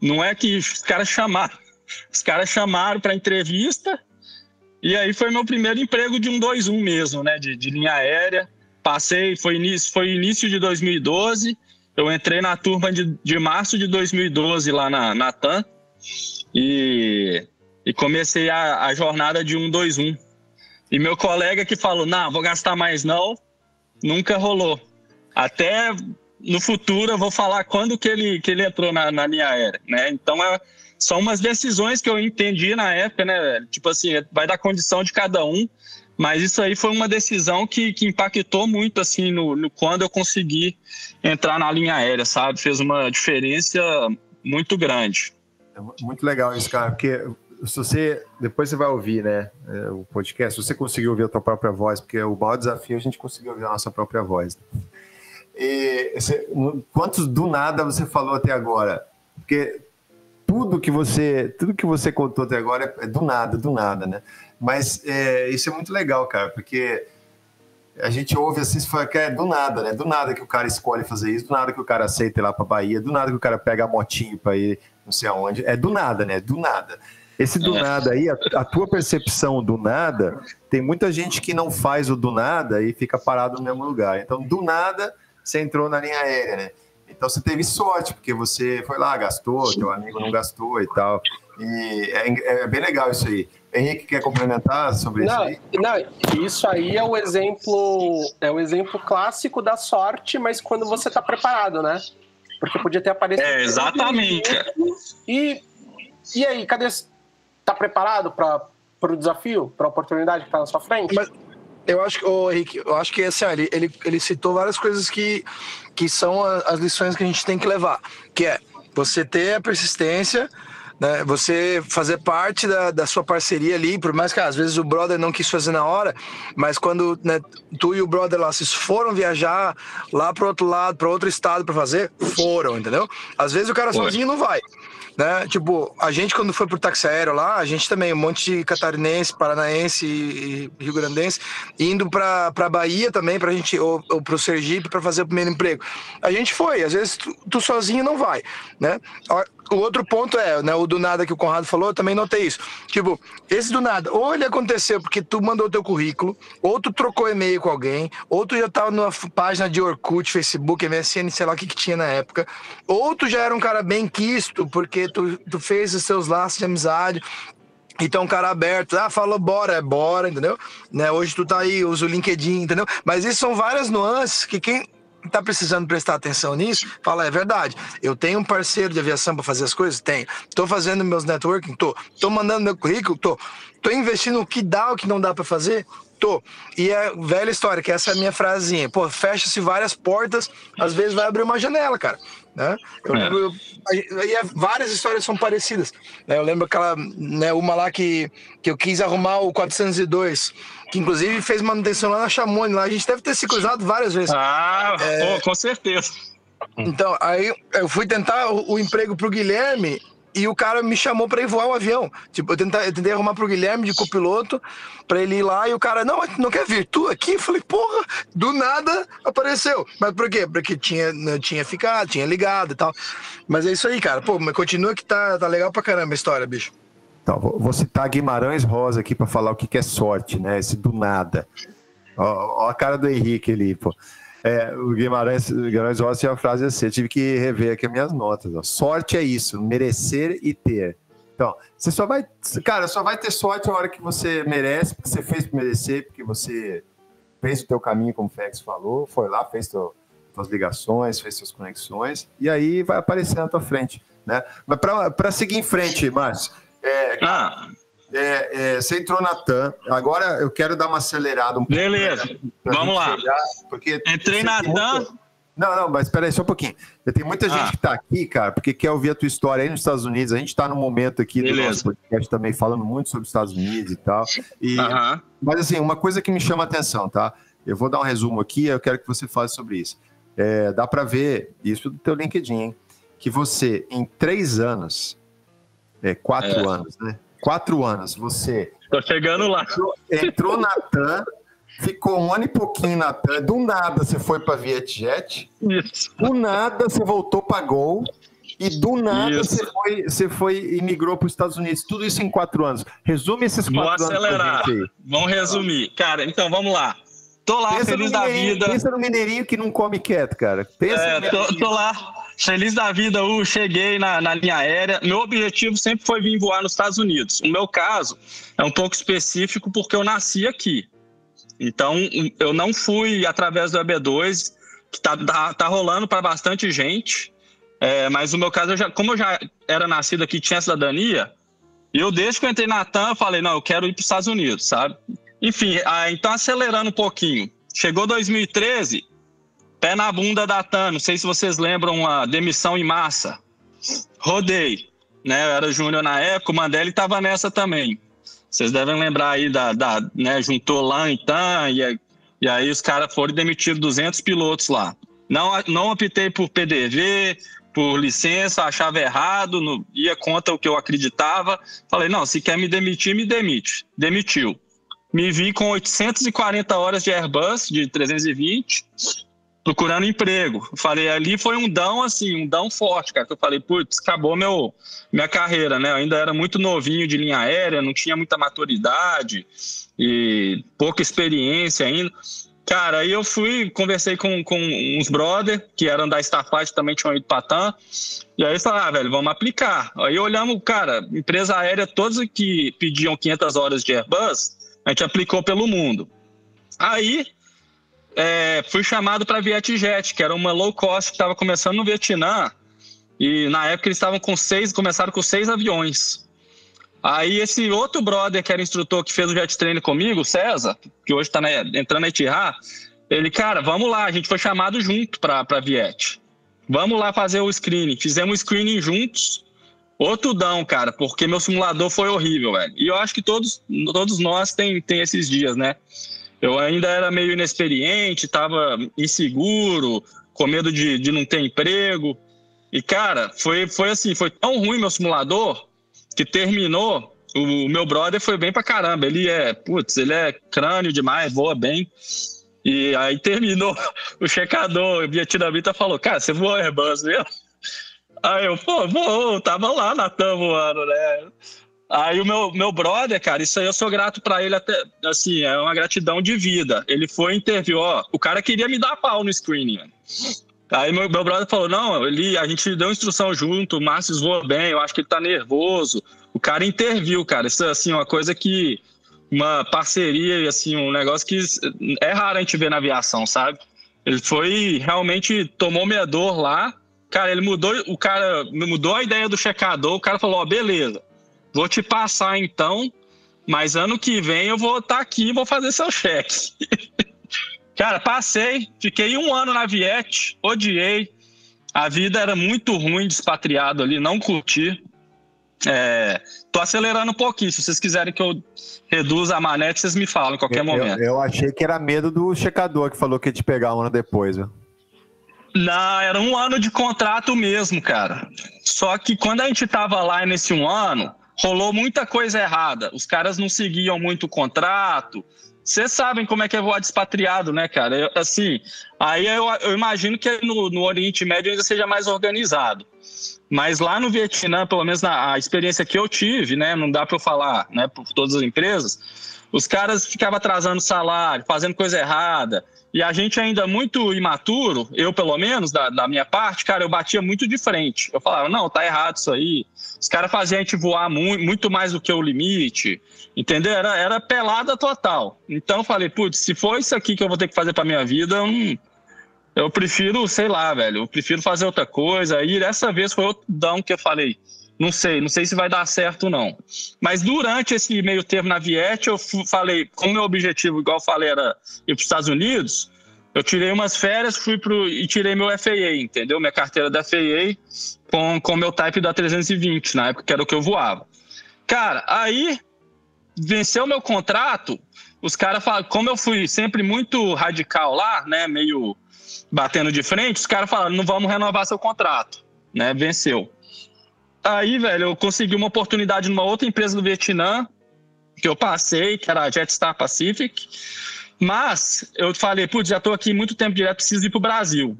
não é que os caras chamaram. Os caras chamaram para entrevista. E aí foi meu primeiro emprego de um 2-1 mesmo, né? De, de linha aérea. Passei, foi início, foi início de 2012. Eu entrei na turma de, de março de 2012 lá na, na TAM e, e comecei a, a jornada de 121. E meu colega que falou, não, vou gastar mais não, nunca rolou. Até no futuro eu vou falar quando que ele, que ele entrou na, na linha aérea, né? Então é, são umas decisões que eu entendi na época, né? Tipo assim, vai dar condição de cada um, mas isso aí foi uma decisão que, que impactou muito, assim, no, no, quando eu consegui entrar na linha aérea, sabe? Fez uma diferença muito grande. É muito legal isso, cara, porque se você, depois você vai ouvir, né, é, o podcast, se você conseguiu ouvir a tua própria voz, porque o maior desafio é a gente conseguir ouvir a nossa própria voz. E, você, quantos do nada você falou até agora? Porque tudo que você, tudo que você contou até agora é do nada, do nada, né? Mas é, isso é muito legal, cara, porque a gente ouve assim, fala que é do nada, né? Do nada que o cara escolhe fazer isso, do nada que o cara aceita ir lá para Bahia, do nada que o cara pega a motinho para ir não sei aonde. É do nada, né? Do nada. Esse do é. nada aí, a, a, tua percepção do nada, tem muita gente que não faz o do nada e fica parado no mesmo lugar. Então, do nada, você entrou na linha aérea, né? Então você teve sorte, porque você foi lá, gastou, teu amigo não gastou e tal. E é, é bem legal isso aí. Henrique quer complementar sobre não, isso aí? Não, isso aí é o exemplo, é o exemplo clássico da sorte, mas quando você está preparado, né? Porque podia ter aparecido. É, exatamente. E, e aí, cadê? Tá preparado para o desafio, para a oportunidade que está na sua frente? Mas eu acho que, oh, Henrique, eu acho que assim, ele, ele, ele citou várias coisas que, que são as lições que a gente tem que levar, que é você ter a persistência, né? Você fazer parte da, da sua parceria ali, por mais que às vezes o brother não quis fazer na hora, mas quando né, tu e o brother lá se foram viajar lá para outro lado, para outro estado para fazer, foram, entendeu? Às vezes o cara Foi. sozinho não vai. Né? Tipo, a gente quando foi pro táxi aéreo lá, a gente também, um monte de catarinense, paranaense e Rio Grandense, indo pra, pra Bahia também, pra gente, ou, ou pro Sergipe, para fazer o primeiro emprego. A gente foi, às vezes tu, tu, sozinho não vai, né? O outro ponto é, né, o do nada que o Conrado falou, eu também notei isso. Tipo, esse do nada, ou ele aconteceu porque tu mandou teu currículo, ou tu trocou e-mail com alguém, ou tu já tava numa página de Orkut, Facebook, MSN, sei lá o que, que tinha na época, ou tu já era um cara bem quisto porque tu, tu fez os seus laços de amizade, então, um cara aberto, ah, falou bora, é bora, entendeu? Né? Hoje tu tá aí, usa o LinkedIn, entendeu? Mas isso são várias nuances que quem tá precisando prestar atenção nisso, fala, é verdade. Eu tenho um parceiro de aviação para fazer as coisas? Tenho. Tô fazendo meus networking? Tô. Tô mandando meu currículo? Tô. Tô investindo o que dá, o que não dá para fazer? Tô. E é velha história, que essa é a minha frasinha. Pô, fecha-se várias portas, às vezes vai abrir uma janela, cara. Né? Eu é. lembro, e é, várias histórias são parecidas. Né? Eu lembro aquela, né, uma lá que, que eu quis arrumar o 402, que inclusive fez manutenção lá na Chamone, lá a gente deve ter se cruzado várias vezes. Ah, é, com certeza. Então, aí eu fui tentar o, o emprego pro Guilherme e o cara me chamou para ir voar o avião. Tipo, eu tentei, eu tentei arrumar pro Guilherme de copiloto para ele ir lá e o cara, não, não quer vir tu aqui? Eu falei, porra, do nada apareceu. Mas por quê? Porque tinha, não tinha ficado, tinha ligado e tal. Mas é isso aí, cara. Pô, mas continua que tá, tá legal pra caramba a história, bicho. Então, vou citar Guimarães Rosa aqui para falar o que, que é sorte, né? Esse do nada. Ó, ó a cara do Henrique ali, pô. É, o Guimarães, Guimarães Rosa tinha uma frase assim, eu tive que rever aqui as minhas notas. Ó. Sorte é isso, merecer e ter. Então, você só vai, cara, só vai ter sorte a hora que você merece, porque você fez para merecer, porque você fez o teu caminho, como o Fex falou, foi lá, fez teu, suas ligações, fez suas conexões, e aí vai aparecer na tua frente, né? Mas para seguir em frente, Márcio, é, ah. É, é, você entrou na TAM, agora eu quero dar uma acelerada um pouco. Beleza, vamos lá. Chegar, porque Entrei na TAM. Não, não, mas espera aí só um pouquinho. Tem muita gente ah. que está aqui, cara, porque quer ouvir a tua história aí nos Estados Unidos. A gente está no momento aqui Beleza. do nosso podcast também falando muito sobre os Estados Unidos e tal. E, uh -huh. Mas assim, uma coisa que me chama a atenção, tá? Eu vou dar um resumo aqui, eu quero que você fale sobre isso. É, dá para ver isso do teu LinkedIn, hein? Que você, em três anos, é, quatro é. anos, né? quatro anos, você. Tô chegando lá. Entrou, entrou na TAM, ficou um ano e pouquinho na TAM, do nada você foi para Vietjet, Isso. do nada você voltou para Gol. E do nada você foi, você foi e migrou para os Estados Unidos. Tudo isso em quatro anos. Resume esses quatro Vou acelerar. anos. Vamos resumir. Cara, então vamos lá. Tô lá, pensa feliz da vida. Pensa no mineirinho que não come quieto, cara. Pensa é, tô, tô, lá, feliz da vida, uh, cheguei na, na linha aérea. Meu objetivo sempre foi vir voar nos Estados Unidos. O meu caso é um pouco específico porque eu nasci aqui. Então, eu não fui através do EB2, que tá, tá, tá rolando para bastante gente. É, mas no meu caso, eu já, como eu já era nascido aqui, tinha cidadania, e eu desde que eu entrei na TAM, falei, não, eu quero ir para os Estados Unidos, sabe? Enfim, ah, então acelerando um pouquinho. Chegou 2013, pé na bunda da TAM. Não sei se vocês lembram a demissão em massa. Rodei. Né? Eu era júnior na época, o Mandelli estava nessa também. Vocês devem lembrar aí da. da né? Juntou lá em TAM e, e aí os caras foram demitir 200 pilotos lá. Não, não optei por PDV, por licença, achava errado, ia contra o que eu acreditava. Falei, não, se quer me demitir, me demite. Demitiu me vi com 840 horas de Airbus, de 320, procurando emprego. Falei, ali foi um dão, assim, um dão forte, cara. Que eu falei, putz, acabou meu, minha carreira, né? Eu ainda era muito novinho de linha aérea, não tinha muita maturidade e pouca experiência ainda. Cara, aí eu fui, conversei com, com uns brother que eram da Starfight, também tinham ido para TAM. E aí falaram, ah, velho, vamos aplicar. Aí olhamos, cara, empresa aérea, todos que pediam 500 horas de Airbus, a gente aplicou pelo mundo. Aí é, fui chamado para a Vietjet, que era uma low cost que estava começando no Vietnã. E na época eles estavam com seis, começaram com seis aviões. Aí esse outro brother que era instrutor que fez o jet trainer comigo, César, que hoje está entrando na Etihad, ele, cara, vamos lá, a gente foi chamado junto para a Viet. Vamos lá fazer o screening. Fizemos o screening juntos. Outro dão, cara, porque meu simulador foi horrível, velho. E eu acho que todos, todos nós tem, tem esses dias, né? Eu ainda era meio inexperiente, tava inseguro, com medo de, de não ter emprego. E, cara, foi, foi assim, foi tão ruim meu simulador que terminou. O, meu brother foi bem pra caramba. Ele é, putz, ele é crânio demais, voa bem. E aí terminou o checador, o vietnamita falou: Cara, você voou Airbus mesmo? Aí eu, pô, vou, tava lá na TAM voando, né? Aí o meu, meu brother, cara, isso aí eu sou grato para ele até, assim, é uma gratidão de vida. Ele foi interview, ó, o cara queria me dar pau no screening, mano. Aí meu, meu brother falou, não, ele, a gente deu instrução junto, o Márcio voou bem, eu acho que ele tá nervoso. O cara interviu, cara, isso é, assim, uma coisa que, uma parceria, assim, um negócio que é raro a gente ver na aviação, sabe? Ele foi, realmente, tomou minha dor lá, cara, ele mudou, o cara mudou a ideia do checador, o cara falou, ó, beleza, Vou te passar então, mas ano que vem eu vou estar tá aqui e vou fazer seu cheque. Cara, passei, fiquei um ano na Viet, odiei. A vida era muito ruim, despatriado ali, não curti. É, tô acelerando um pouquinho. Se vocês quiserem que eu reduza a manete, vocês me falam em qualquer eu, momento. Eu, eu, achei que era medo do checador que falou que ia te pegar um ano depois, viu? Não, era um ano de contrato mesmo, cara. Só que quando a gente tava lá nesse um ano, rolou muita coisa errada. Os caras não seguiam muito o contrato. Vocês sabem como é que é voar despatriado, né, cara? Eu, assim, aí eu, eu, imagino que no, no Oriente Médio ainda seja mais organizado. Mas lá no Vietnã, pelo menos na a experiência que eu tive, né, não dá para eu falar, né, por todas as empresas, os caras ficavam atrasando salário, fazendo coisa errada. E a gente ainda muito imaturo, eu pelo menos, da, da, minha parte, cara, eu batia muito de frente. Eu falava, não, tá errado isso aí. Os caras faziam a gente voar muito, muito mais do que o limite, entendeu? Era, era pelada total. Então eu falei, putz, se for isso aqui que eu vou ter que fazer pra minha vida, eu, prefiro, sei lá, velho, eu prefiro fazer outra coisa. E dessa vez foi outro dão que eu falei, não sei, não sei se vai dar certo não. Mas durante esse meio termo na Viet, eu falei, como meu objetivo, igual eu falei, era ir para os Estados Unidos, eu tirei umas férias fui pro, e tirei meu FAA, entendeu? Minha carteira da FAA com com meu type da 320, na época que era o que eu voava. Cara, aí venceu meu contrato, os caras falaram, como eu fui sempre muito radical lá, né, meio batendo de frente, os caras falaram, não vamos renovar seu contrato, né, venceu. Aí, velho, eu consegui uma oportunidade numa outra empresa do Vietnã, que eu passei, que era a Jetstar Pacific. Mas eu falei, putz, já tô aqui muito tempo direto, preciso ir pro Brasil.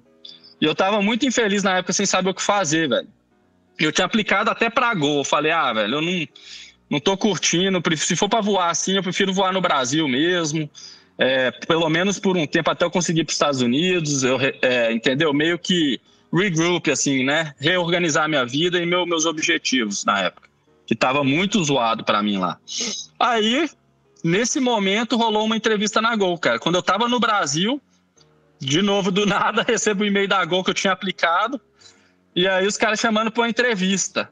E eu tava muito infeliz na época sem saber o que fazer, velho. Eu tinha aplicado até pra Gol. Falei, ah, velho, eu não, não tô curtindo. Se for pra voar assim, eu prefiro voar no Brasil mesmo. É, pelo menos por um tempo até eu conseguir ir pros Estados Unidos. Eu, é, entendeu? Meio que regroup, assim, né? Reorganizar minha vida e meu, meus objetivos na época, que estava muito zoado para mim lá. Aí, nesse momento, rolou uma entrevista na Gol, cara. Quando eu estava no Brasil, de novo, do nada, recebo um e-mail da Gol que eu tinha aplicado, e aí os caras chamando para uma entrevista.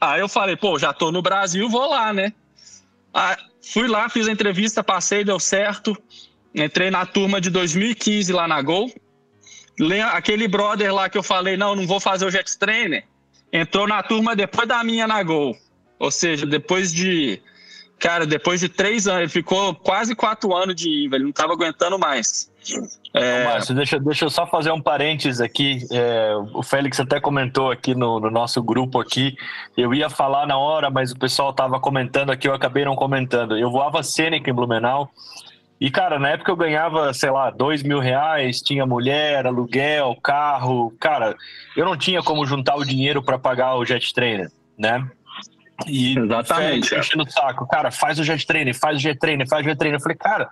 Aí eu falei, pô, já tô no Brasil, vou lá, né? Aí, fui lá, fiz a entrevista, passei, deu certo. Entrei na turma de 2015 lá na Gol. Aquele brother lá que eu falei, não, não vou fazer o Jet Trainer, entrou na turma depois da minha na Gol. Ou seja, depois de. Cara, depois de três anos, ele ficou quase quatro anos de IVA, ele não estava aguentando mais. É... Márcio, deixa, deixa eu só fazer um parênteses aqui. É, o Félix até comentou aqui no, no, nosso grupo aqui. Eu ia falar na hora, mas o pessoal estava comentando aqui, eu acabei não comentando. Eu voava Seneca em Blumenau e, cara, na época eu ganhava, sei lá, dois mil reais, tinha mulher, aluguel, carro. Cara, eu não tinha como juntar o dinheiro para pagar o jet trainer, né? E Exatamente. enchendo o saco, cara, faz o jet trainer, faz o jet trainer, faz o jet trainer. Eu falei, cara,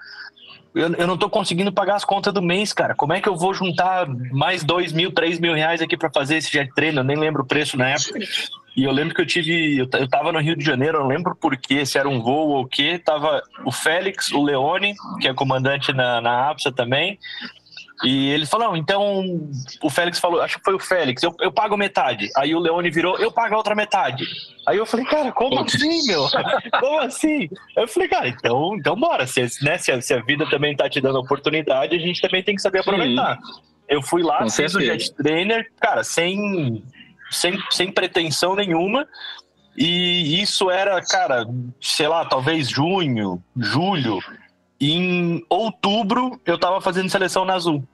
eu, eu não tô conseguindo pagar as contas do mês, cara. Como é que eu vou juntar mais dois mil, três mil reais aqui para fazer esse jet trainer? Eu nem lembro o preço na época. E eu lembro que eu tive. Eu, eu tava no Rio de Janeiro, eu não lembro por quê, se era um voo ou o quê. Tava o Félix, o Leone, que é comandante na, na APSA também. E ele falou, então o Félix falou, acho que foi o Félix, eu, eu pago metade. Aí o Leone virou, eu pago a outra metade. Aí eu falei, cara, como assim, meu? Como assim? Eu falei, cara, então, então bora. Se, né, se, a, se a vida também tá te dando oportunidade, a gente também tem que saber aproveitar. Sim. Eu fui lá, fiz o jet trainer, cara, sem sem, sem pretensão nenhuma. E isso era, cara, sei lá, talvez junho, julho. Em outubro eu tava fazendo seleção na Azul.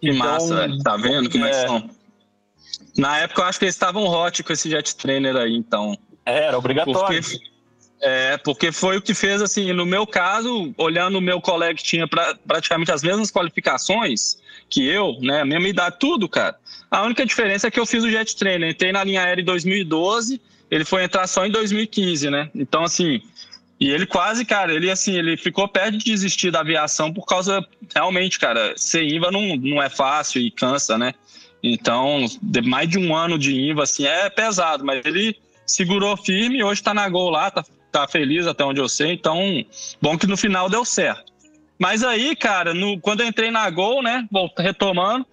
Que então, massa, velho. Tá vendo como é, é que são? Na época eu acho que eles estavam hot com esse jet trainer aí, então. Era obrigatório. Porque, É, porque foi o que fez, assim, no meu caso, olhando o meu colega que tinha pra, praticamente as mesmas qualificações que eu, né, a mesma idade, tudo, cara. A única diferença é que eu fiz o jet trainer, entrei na linha aérea em 2012, ele foi entrar só em 2015, né? Então, assim, e ele quase, cara, ele assim, ele ficou perto de desistir da aviação por causa, realmente, cara, ser IVA não, não é fácil e cansa, né? Então, mais de um ano de IVA, assim, é pesado, mas ele segurou firme e hoje tá na Gol lá, tá tá feliz até onde eu sei, então bom que no final deu certo. Mas aí, cara, no, quando eu entrei na Gol, né, retomando,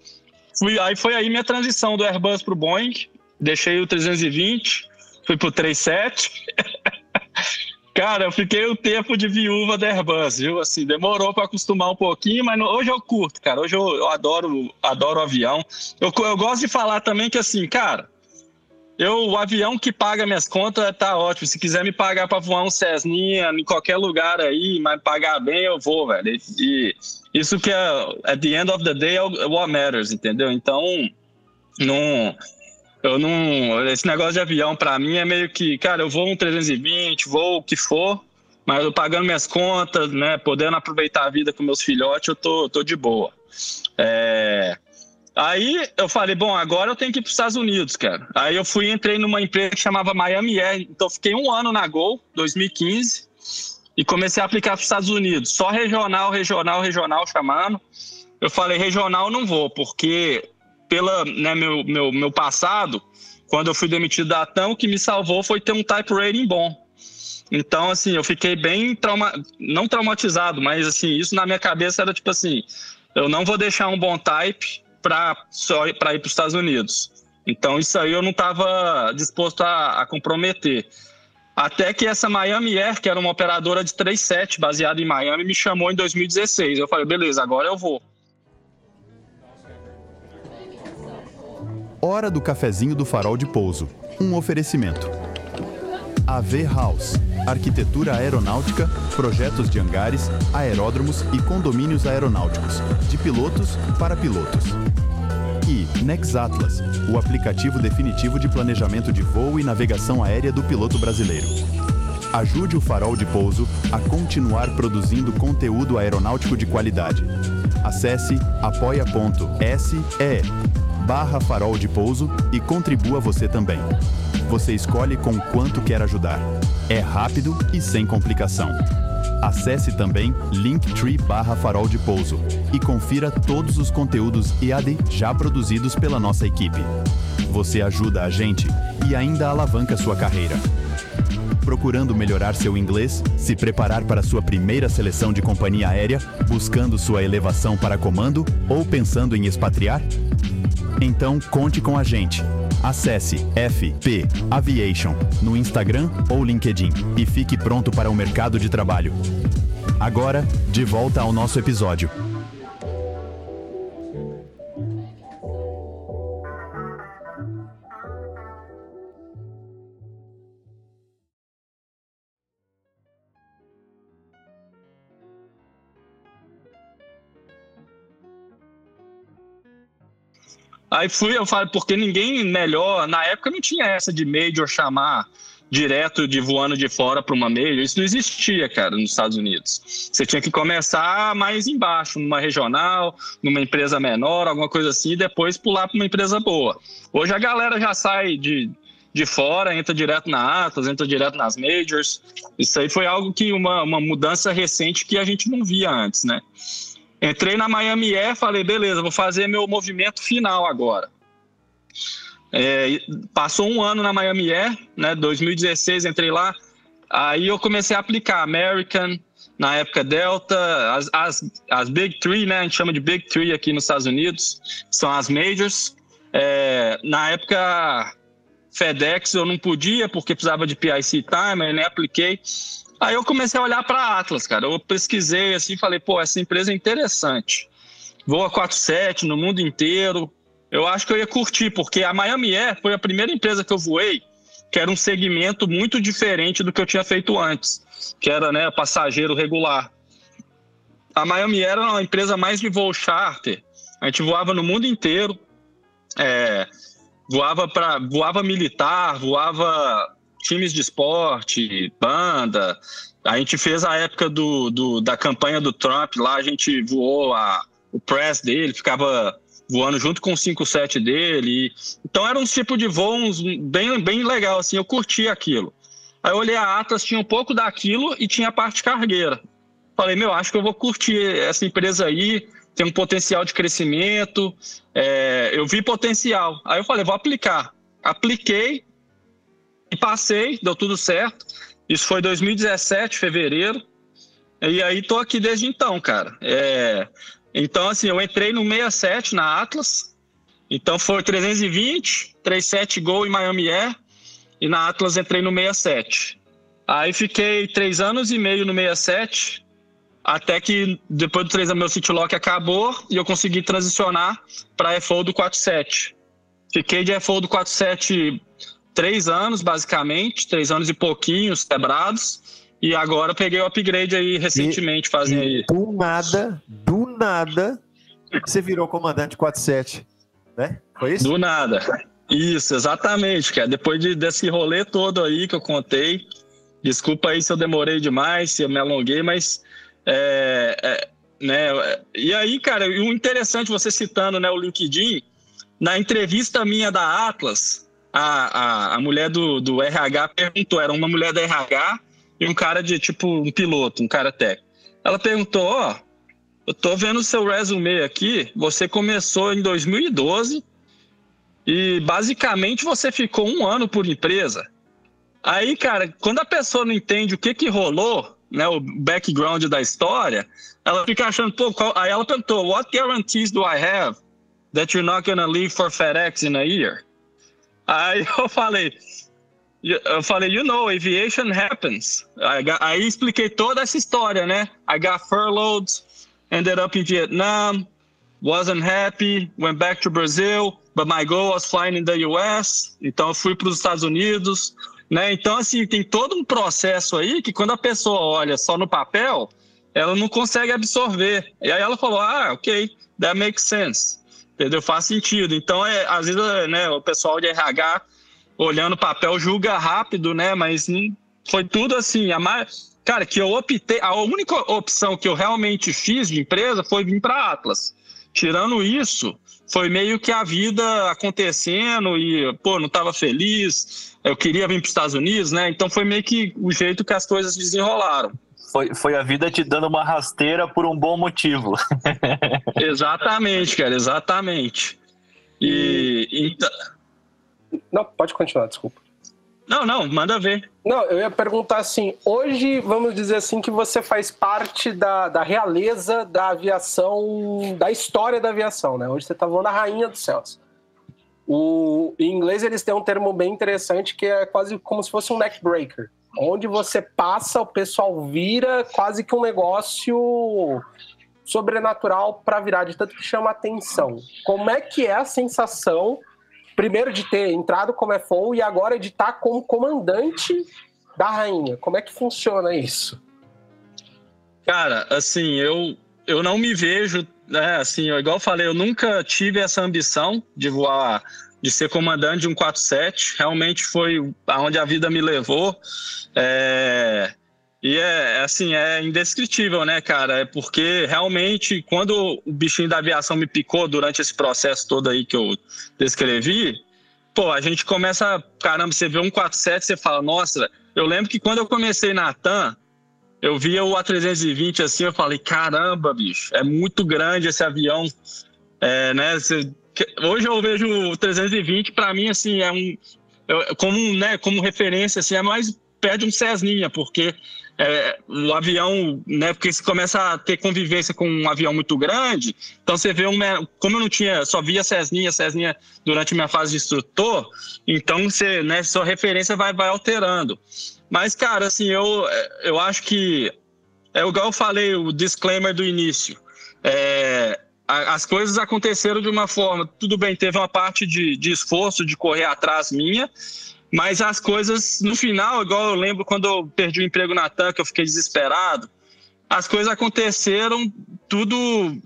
fui, aí foi aí minha transição do Airbus pro Boeing, deixei o 320, fui pro 37. cara, eu fiquei o tempo de viúva da Airbus, viu? Assim, demorou para acostumar um pouquinho, mas hoje eu curto, cara. Hoje eu, eu adoro, adoro avião. Eu, eu gosto de falar também que assim, cara, eu, o avião que paga minhas contas tá ótimo. Se quiser me pagar para voar um Cessninha em qualquer lugar aí, mas pagar bem, eu vou, velho. E isso que é, at the end of the day, é what matters, entendeu? Então, não, eu não. Esse negócio de avião para mim é meio que, cara, eu vou um 320, vou o que for, mas eu pagando minhas contas, né, podendo aproveitar a vida com meus filhotes, eu tô, tô de boa. É. Aí eu falei, bom, agora eu tenho que ir para os Estados Unidos, cara. Aí eu fui entrei numa empresa que chamava Miami Air. Então fiquei um ano na Gol, 2015, e comecei a aplicar para os Estados Unidos. Só regional, regional, regional chamando. Eu falei, regional não vou, porque pela né, meu, meu, meu passado, quando eu fui demitido da TAM, o que me salvou foi ter um type rating bom. Então, assim, eu fiquei bem trauma... não traumatizado, mas assim, isso na minha cabeça era tipo assim, eu não vou deixar um bom type para só para ir para os Estados Unidos. Então isso aí eu não estava disposto a, a, comprometer. Até que essa Miami Air, que era uma operadora de 37 baseada em Miami, me chamou em 2016. Eu falei, beleza, agora eu vou. Hora do cafezinho do farol de pouso. Um oferecimento. AV House. Arquitetura aeronáutica, projetos de hangares, aeródromos e condomínios aeronáuticos, de pilotos para pilotos. E Nexatlas, o aplicativo definitivo de planejamento de voo e navegação aérea do piloto brasileiro. Ajude o Farol de Pouso a continuar produzindo conteúdo aeronáutico de qualidade. Acesse apoia.se barra farol de pouso e contribua você também. Você escolhe com quanto quer ajudar. É rápido e sem complicação. Acesse também linktree barra farol de pouso e confira todos os conteúdos EAD já produzidos pela nossa equipe. Você ajuda a gente e ainda alavanca sua carreira. Procurando melhorar seu inglês, se preparar para sua primeira seleção de companhia aérea, buscando sua elevação para comando ou pensando em expatriar? Então conte com a gente. Acesse FP Aviation no Instagram ou LinkedIn e fique pronto para o mercado de trabalho. Agora, de volta ao nosso episódio. Aí fui, eu falei, porque ninguém melhor, na época não tinha essa de major chamar direto de voando de fora para uma major, isso não existia, cara, nos Estados Unidos. Você tinha que começar mais embaixo, numa regional, numa empresa menor, alguma coisa assim, e depois pular para uma empresa boa. Hoje a galera já sai de, de fora, entra direto na Atlas, entra direto nas majors. Isso aí foi algo que uma, uma mudança recente que a gente não via antes, né? Entrei na Miami Air, falei, beleza, vou fazer meu movimento final agora. É, passou um ano na Miami Air, né? 2016 entrei lá. Aí eu comecei a aplicar American, na época Delta, as, as, as Big Three, né? A gente chama de Big Three aqui nos Estados Unidos, são as majors. É, na época FedEx eu não podia porque precisava de PIC Time, eu nem apliquei. Aí eu comecei a olhar para Atlas, cara. Eu pesquisei assim, falei, pô, essa empresa é interessante. Voa 47 no mundo inteiro. Eu acho que eu ia curtir, porque a Miami Air foi a primeira empresa que eu voei que era um segmento muito diferente do que eu tinha feito antes, que era né, passageiro regular. A Miami Air era uma empresa mais de voo charter. A gente voava no mundo inteiro, é, voava para voava militar, voava times de esporte, banda. A gente fez a época do, do da campanha do Trump, lá a gente voou a, o press dele, ficava voando junto com o 57 dele. Então era um tipo de voos bem, bem legal, assim, eu curti aquilo. Aí eu olhei a Atlas, tinha um pouco daquilo e tinha a parte cargueira. Falei, meu, acho que eu vou curtir essa empresa aí, tem um potencial de crescimento, é, eu vi potencial. Aí eu falei, vou aplicar. Apliquei e passei, deu tudo certo. Isso foi 2017, fevereiro. E aí tô aqui desde então, cara. É, então, assim, eu entrei no 67 na Atlas. Então foi 320, 37 Gol em Miami Air. E na Atlas entrei no 67. Aí fiquei três anos e meio no 67. Até que depois do três anos meu City Lock acabou e eu consegui transicionar para FO do 47. Fiquei de FO do 47 três anos, basicamente, três anos e pouquinhos quebrados. E agora peguei o upgrade aí recentemente, fazem aí. Do nada, do nada, você virou comandante 47, né? Foi isso? Do nada. Isso, exatamente, cara. Depois de, desse rolê todo aí que eu contei, desculpa aí se eu demorei demais, se eu me alonguei, mas é, é, né? E aí, cara, o interessante você citando, né, o LinkedIn, na entrevista minha da Atlas, a, a, a mulher do, do RH perguntou, era uma mulher da RH e um cara de tipo um piloto, um cara técnico. Ela perguntou: Ó, oh, eu tô vendo o seu resume aqui. Você começou em 2012 e basicamente você ficou um ano por empresa. Aí, cara, quando a pessoa não entende o que que rolou, né, o background da história, ela fica achando, pô, qual... aí ela perguntou: What guarantees do I have that you're not gonna leave for FedEx in a year? Aí eu falei, eu falei, you know, aviation happens. Aí expliquei toda essa história, né? I got furloughed, ended up in Vietnam, wasn't happy, went back to Brazil, but my goal was flying in the US. Então eu fui para os Estados Unidos, né? Então assim, tem todo um processo aí que quando a pessoa olha só no papel, ela não consegue absorver. E aí ela falou: "Ah, OK, that makes sense". Entendeu? Faz sentido. Então, é, às vezes, né, o pessoal de RH olhando o papel julga rápido, né? Mas foi tudo assim. A mais, cara, que eu optei. A única opção que eu realmente fiz de empresa foi vir para Atlas. Tirando isso, foi meio que a vida acontecendo e, pô, não estava feliz. Eu queria vir para os Estados Unidos, né? Então foi meio que o jeito que as coisas desenrolaram. Foi, foi a vida te dando uma rasteira por um bom motivo. exatamente, cara, exatamente. E, e... Então, não, pode continuar, desculpa. Não, não, manda ver. Não, eu ia perguntar assim: hoje, vamos dizer assim, que você faz parte da, da realeza da aviação, da história da aviação, né? Hoje você está voando a rainha dos céus. O, em inglês, eles têm um termo bem interessante que é quase como se fosse um neckbreaker. Onde você passa, o pessoal vira quase que um negócio sobrenatural para virar, de tanto que chama atenção. Como é que é a sensação primeiro de ter entrado como FO e agora de estar como comandante da rainha. Como é que funciona isso? Cara, assim, eu, eu não me vejo, né, assim, igual eu falei, eu nunca tive essa ambição de voar, de ser comandante de um 47, realmente foi aonde a vida me levou, é, e é, assim, é indescritível, né, cara? É porque realmente, quando o bichinho da aviação me picou durante esse processo todo aí que eu descrevi, pô, a gente começa, caramba, você vê um 47, você fala, nossa, eu lembro que quando eu comecei na TAM, eu via o A320 assim, eu falei, caramba, bicho, é muito grande esse avião, é, né? Você, hoje eu vejo o 320, para mim, assim, é um, eu, como, né, como referência, assim, é mais perto de um Cessninha, porque é, o avião, né? Porque você começa a ter convivência com um avião muito grande, então você vê um. Como eu não tinha, só via Cessninha, Cessninha durante minha fase de instrutor, então você, né, sua referência vai, vai alterando. Mas, cara, assim, eu, eu acho que. É igual eu falei, o disclaimer do início. É, as coisas aconteceram de uma forma. Tudo bem, teve uma parte de, de esforço de correr atrás minha, mas as coisas, no final, igual eu lembro quando eu perdi o emprego na TAM, que eu fiquei desesperado, as coisas aconteceram, tudo.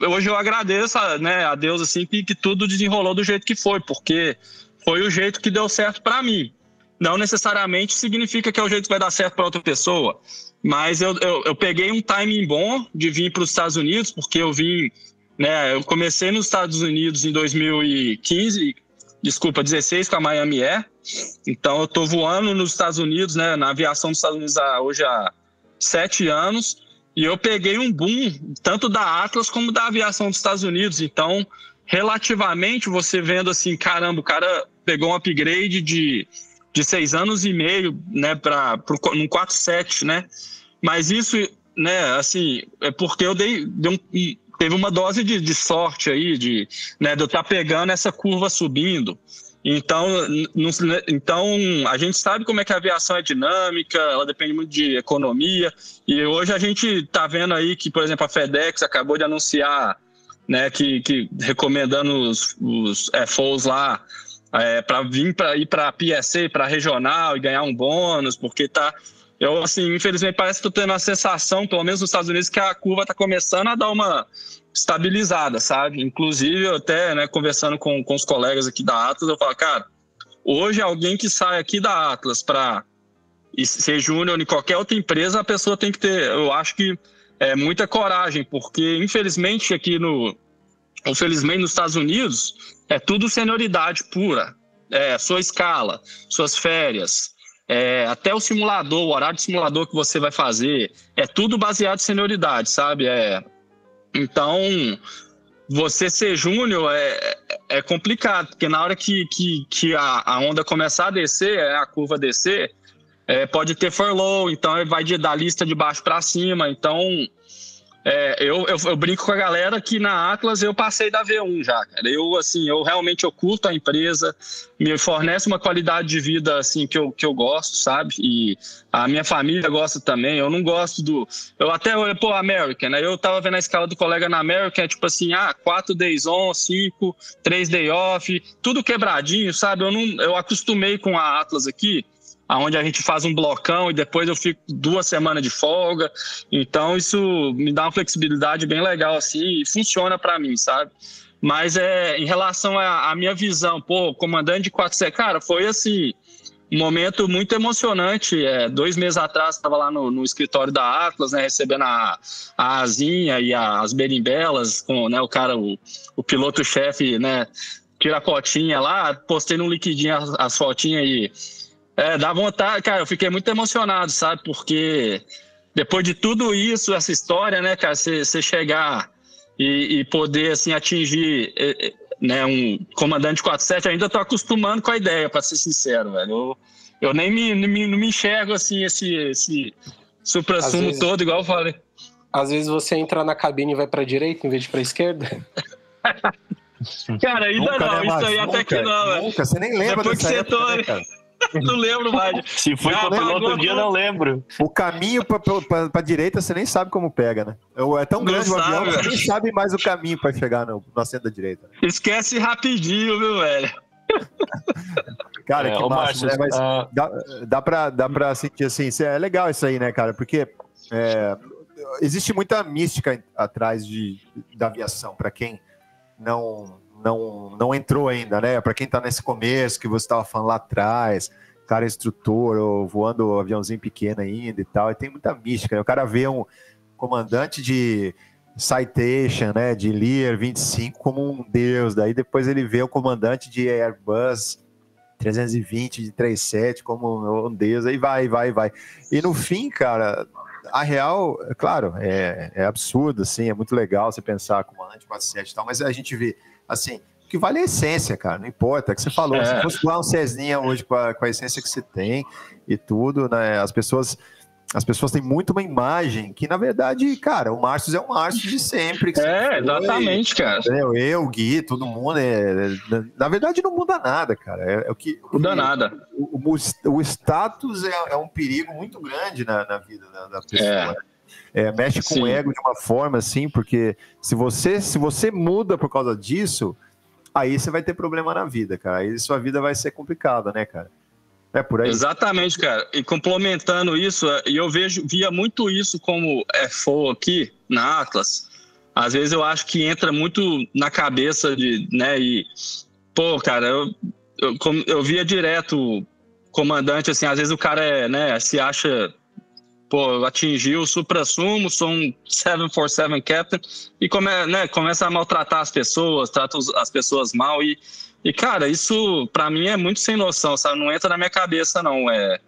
Hoje eu agradeço né, a Deus assim, que, que tudo desenrolou do jeito que foi, porque foi o jeito que deu certo para mim. não necessariamente significa que é o jeito que vai dar certo para outra pessoa. Mas eu, eu, eu, peguei um timing bom de vir para os Estados Unidos, porque eu vim, né? Eu comecei nos Estados Unidos em 2015, desculpa, 16 com a Miami Air. Então eu estou voando nos Estados Unidos, né? Na aviação dos Estados Unidos há, hoje há sete anos. E eu peguei um boom, tanto da Atlas como da aviação dos Estados Unidos. Então, relativamente, você vendo assim, caramba, o cara pegou um upgrade de, de seis anos e meio, né, para um 4.7, né? Mas isso, né, assim, é porque eu dei, dei um, teve uma dose de, de sorte aí, de, né, de eu estar tá pegando essa curva subindo. Então, então, a gente sabe como é que a aviação é dinâmica, ela depende muito de economia. E hoje a gente está vendo aí que, por exemplo, a FedEx acabou de anunciar, né, que, que recomendando os, os FOs lá é, para vir para ir para a PSA, para regional e ganhar um bônus, porque tá. Eu, assim, infelizmente, parece que estou tendo a sensação, pelo menos nos Estados Unidos, que a curva está começando a dar uma estabilizada, sabe? Inclusive, eu até, né, conversando com, com os colegas aqui da Atlas, eu falo, cara, hoje alguém que sai aqui da Atlas para ser júnior em qualquer outra empresa, a pessoa tem que ter, eu acho que é muita coragem, porque infelizmente aqui no, infelizmente nos Estados Unidos é tudo senioridade pura, é sua escala, suas férias, é, até o simulador, o horário de simulador que você vai fazer, é tudo baseado em senioridade, sabe? É, então, você ser júnior é, é complicado, porque na hora que, que, que a, a onda começar a descer, a curva descer, é, pode ter furlough, então vai de, da lista de baixo para cima. Então, é, eu, eu, eu, brinco com a galera que na Atlas eu passei da V1 já, cara. Eu, assim, eu realmente eu curto a empresa, me fornece uma qualidade de vida, assim, que eu, que eu gosto, sabe? E a minha família gosta também. Eu não gosto do... Eu até olho, pô, American, né? Eu tava vendo a escala do colega na American, é tipo assim, ah, quatro days on, cinco, três day off, tudo quebradinho, sabe? Eu, não, eu acostumei com a Atlas aqui, aonde a gente faz um blocão e depois eu fico duas semanas de folga. Então isso me dá uma flexibilidade bem legal assim e funciona para mim, sabe? Mas é em relação à, minha visão, pô, comandante de 4C, cara, foi assim um momento muito emocionante. É, dois meses atrás estava lá no, no, escritório da Atlas, né, recebendo a, a asinha e as berimbelas com né, o cara, o, o piloto-chefe, né, tira a fotinha lá, postei no liquidinho as, as fotinhas e é, dá vontade, cara, eu fiquei muito emocionado, sabe? Porque depois de tudo isso, essa história, né, cara, você chegar e, e, poder, assim, atingir é, é, né, um comandante 47, ainda tô acostumando com a ideia, para ser sincero, velho. Eu, eu nem me, me, não me enxergo, assim, esse, esse supra-sumo todo, igual eu falei. Às vezes você entra na cabine e vai para direita em vez de para esquerda. cara, ainda nunca, não, né, isso aí nunca, até que não, velho. Nunca, você nem lembra Depois que você época, né, cara? não lembro mais. Se foi ah, pelo outro dia, não lembro. O caminho pra, pra, pra, direita, você nem sabe como pega, né? É tão grande o avião que você nem sabe mais o caminho pra chegar no, no assento da direita. Esquece rapidinho, viu, velho? Cara, é, que massa, né? Mas uh... dá, dá, pra, dá pra sentir assim, é legal isso aí, né, cara? Porque é, existe muita mística atrás de, da aviação, para quem não não, não entrou ainda, né? Para quem está nesse começo que você estava falando lá atrás, cara instrutor ou voando um aviãozinho pequeno ainda e tal, e tem muita mística. Né? O cara vê um comandante de Citation, né, de Lear 25 como um deus, daí depois ele vê o comandante de Airbus 320 de 37 como um deus, aí vai, vai, vai. E no fim, cara, a real, claro, é, é absurdo, assim, é muito legal você pensar comandante 47 e tal, mas a gente vê assim, o que vale é a essência, cara, não importa, é que você falou, é. se fosse voar um Cessninha hoje com a, com a essência que você tem e tudo, né, as pessoas as pessoas têm muito uma imagem que, na verdade, cara, o Márcio é o Márcio de sempre. é, exatamente, cara. Eu, eu, Gui, todo mundo. É, é, na verdade, não muda nada, cara. É, é o que. Muda nada. O, o, o status é, é, um perigo muito grande na, na vida da, da pessoa. É. É, mexe com Sim. o ego de uma forma assim, porque se você se você muda por causa disso, aí você vai ter problema na vida, cara. Aí sua vida vai ser complicada, né, cara? É por aí. Exatamente, cara. E complementando isso, e eu vejo via muito isso como FO aqui na Atlas. Às vezes eu acho que entra muito na cabeça de, né, e pô, cara, eu eu, eu via direto comandante, assim, às vezes o cara é, né, se acha, pô, atingiu o supra-sumo, sou um 747 captain, e come, né, começa a maltratar as pessoas, trata as pessoas mal, e, e cara, isso para mim é muito sem noção, sabe? Não entra na minha cabeça, não. É,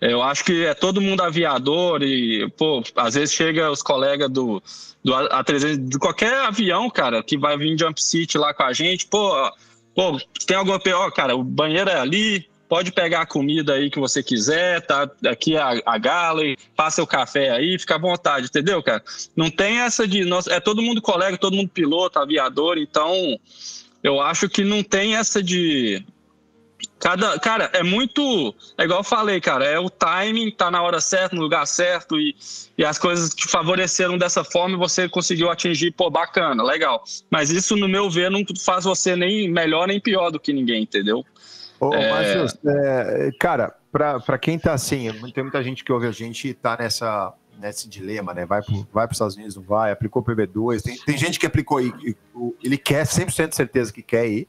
eu acho que é todo mundo aviador e, pô, às vezes chega os colegas do, do A300, de qualquer avião, cara, que vai vir Jump City lá com a gente, pô, pô, tem alguma pior, cara, o banheiro é ali, pode pegar a comida aí que você quiser, tá aqui a, a galley, passa o café aí, fica à vontade, entendeu, cara? Não tem essa de, nossa, é todo mundo colega, todo mundo piloto, aviador, então eu acho que não tem essa de Cada, cara, é muito. É igual eu falei, cara, é o timing, tá na hora certa, no lugar certo, e, e as coisas te favoreceram dessa forma e você conseguiu atingir, pô, bacana, legal. Mas isso, no meu ver, não faz você nem melhor nem pior do que ninguém, entendeu? Ô, é... Márcio, é, cara, para quem tá assim, tem muita gente que ouve a gente e tá nessa, nesse dilema, né? Vai para vai os Estados Unidos, não vai, aplicou o PB2. Tem, tem gente que aplicou e, ele quer 100% certeza que quer ir.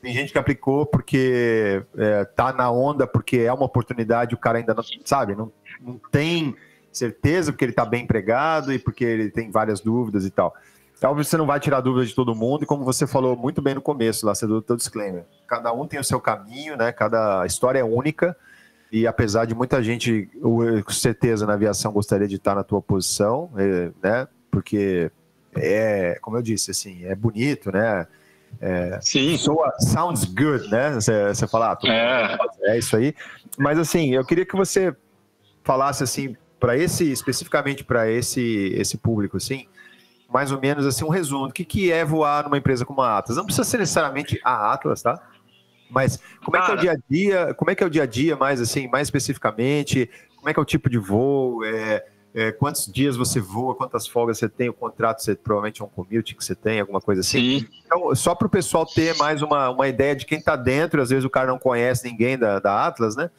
Tem gente que aplicou porque é, tá na onda, porque é uma oportunidade, o cara ainda não sabe, não, não tem certeza porque ele tá bem empregado e porque ele tem várias dúvidas e tal. Talvez você não vai tirar dúvidas de todo mundo, e como você falou muito bem no começo, lá, você deu o teu disclaimer. Cada um tem o seu caminho, né? Cada história é única. E apesar de muita gente, com certeza, na aviação gostaria de estar na tua posição, é, né? Porque é, como eu disse, assim, é bonito, né? É, Sim. Soa, sounds good, né? Você, você fala, ah, é. é isso aí. Mas assim, eu queria que você falasse assim para esse especificamente para esse esse público assim, mais ou menos assim um resumo do que que é voar numa empresa como a Atlas. Não precisa ser necessariamente a Atlas, tá? Mas como é que é o dia a dia? Como é que é o dia a dia mais assim, mais especificamente? Como é que é o tipo de voo? É, é, quantos dias você voa, quantas folgas você tem, o contrato você provavelmente é um commute que você tem, alguma coisa assim. Sim. Então, só para o pessoal ter mais uma, uma ideia de quem está dentro, às vezes o cara não conhece ninguém da, da Atlas, né?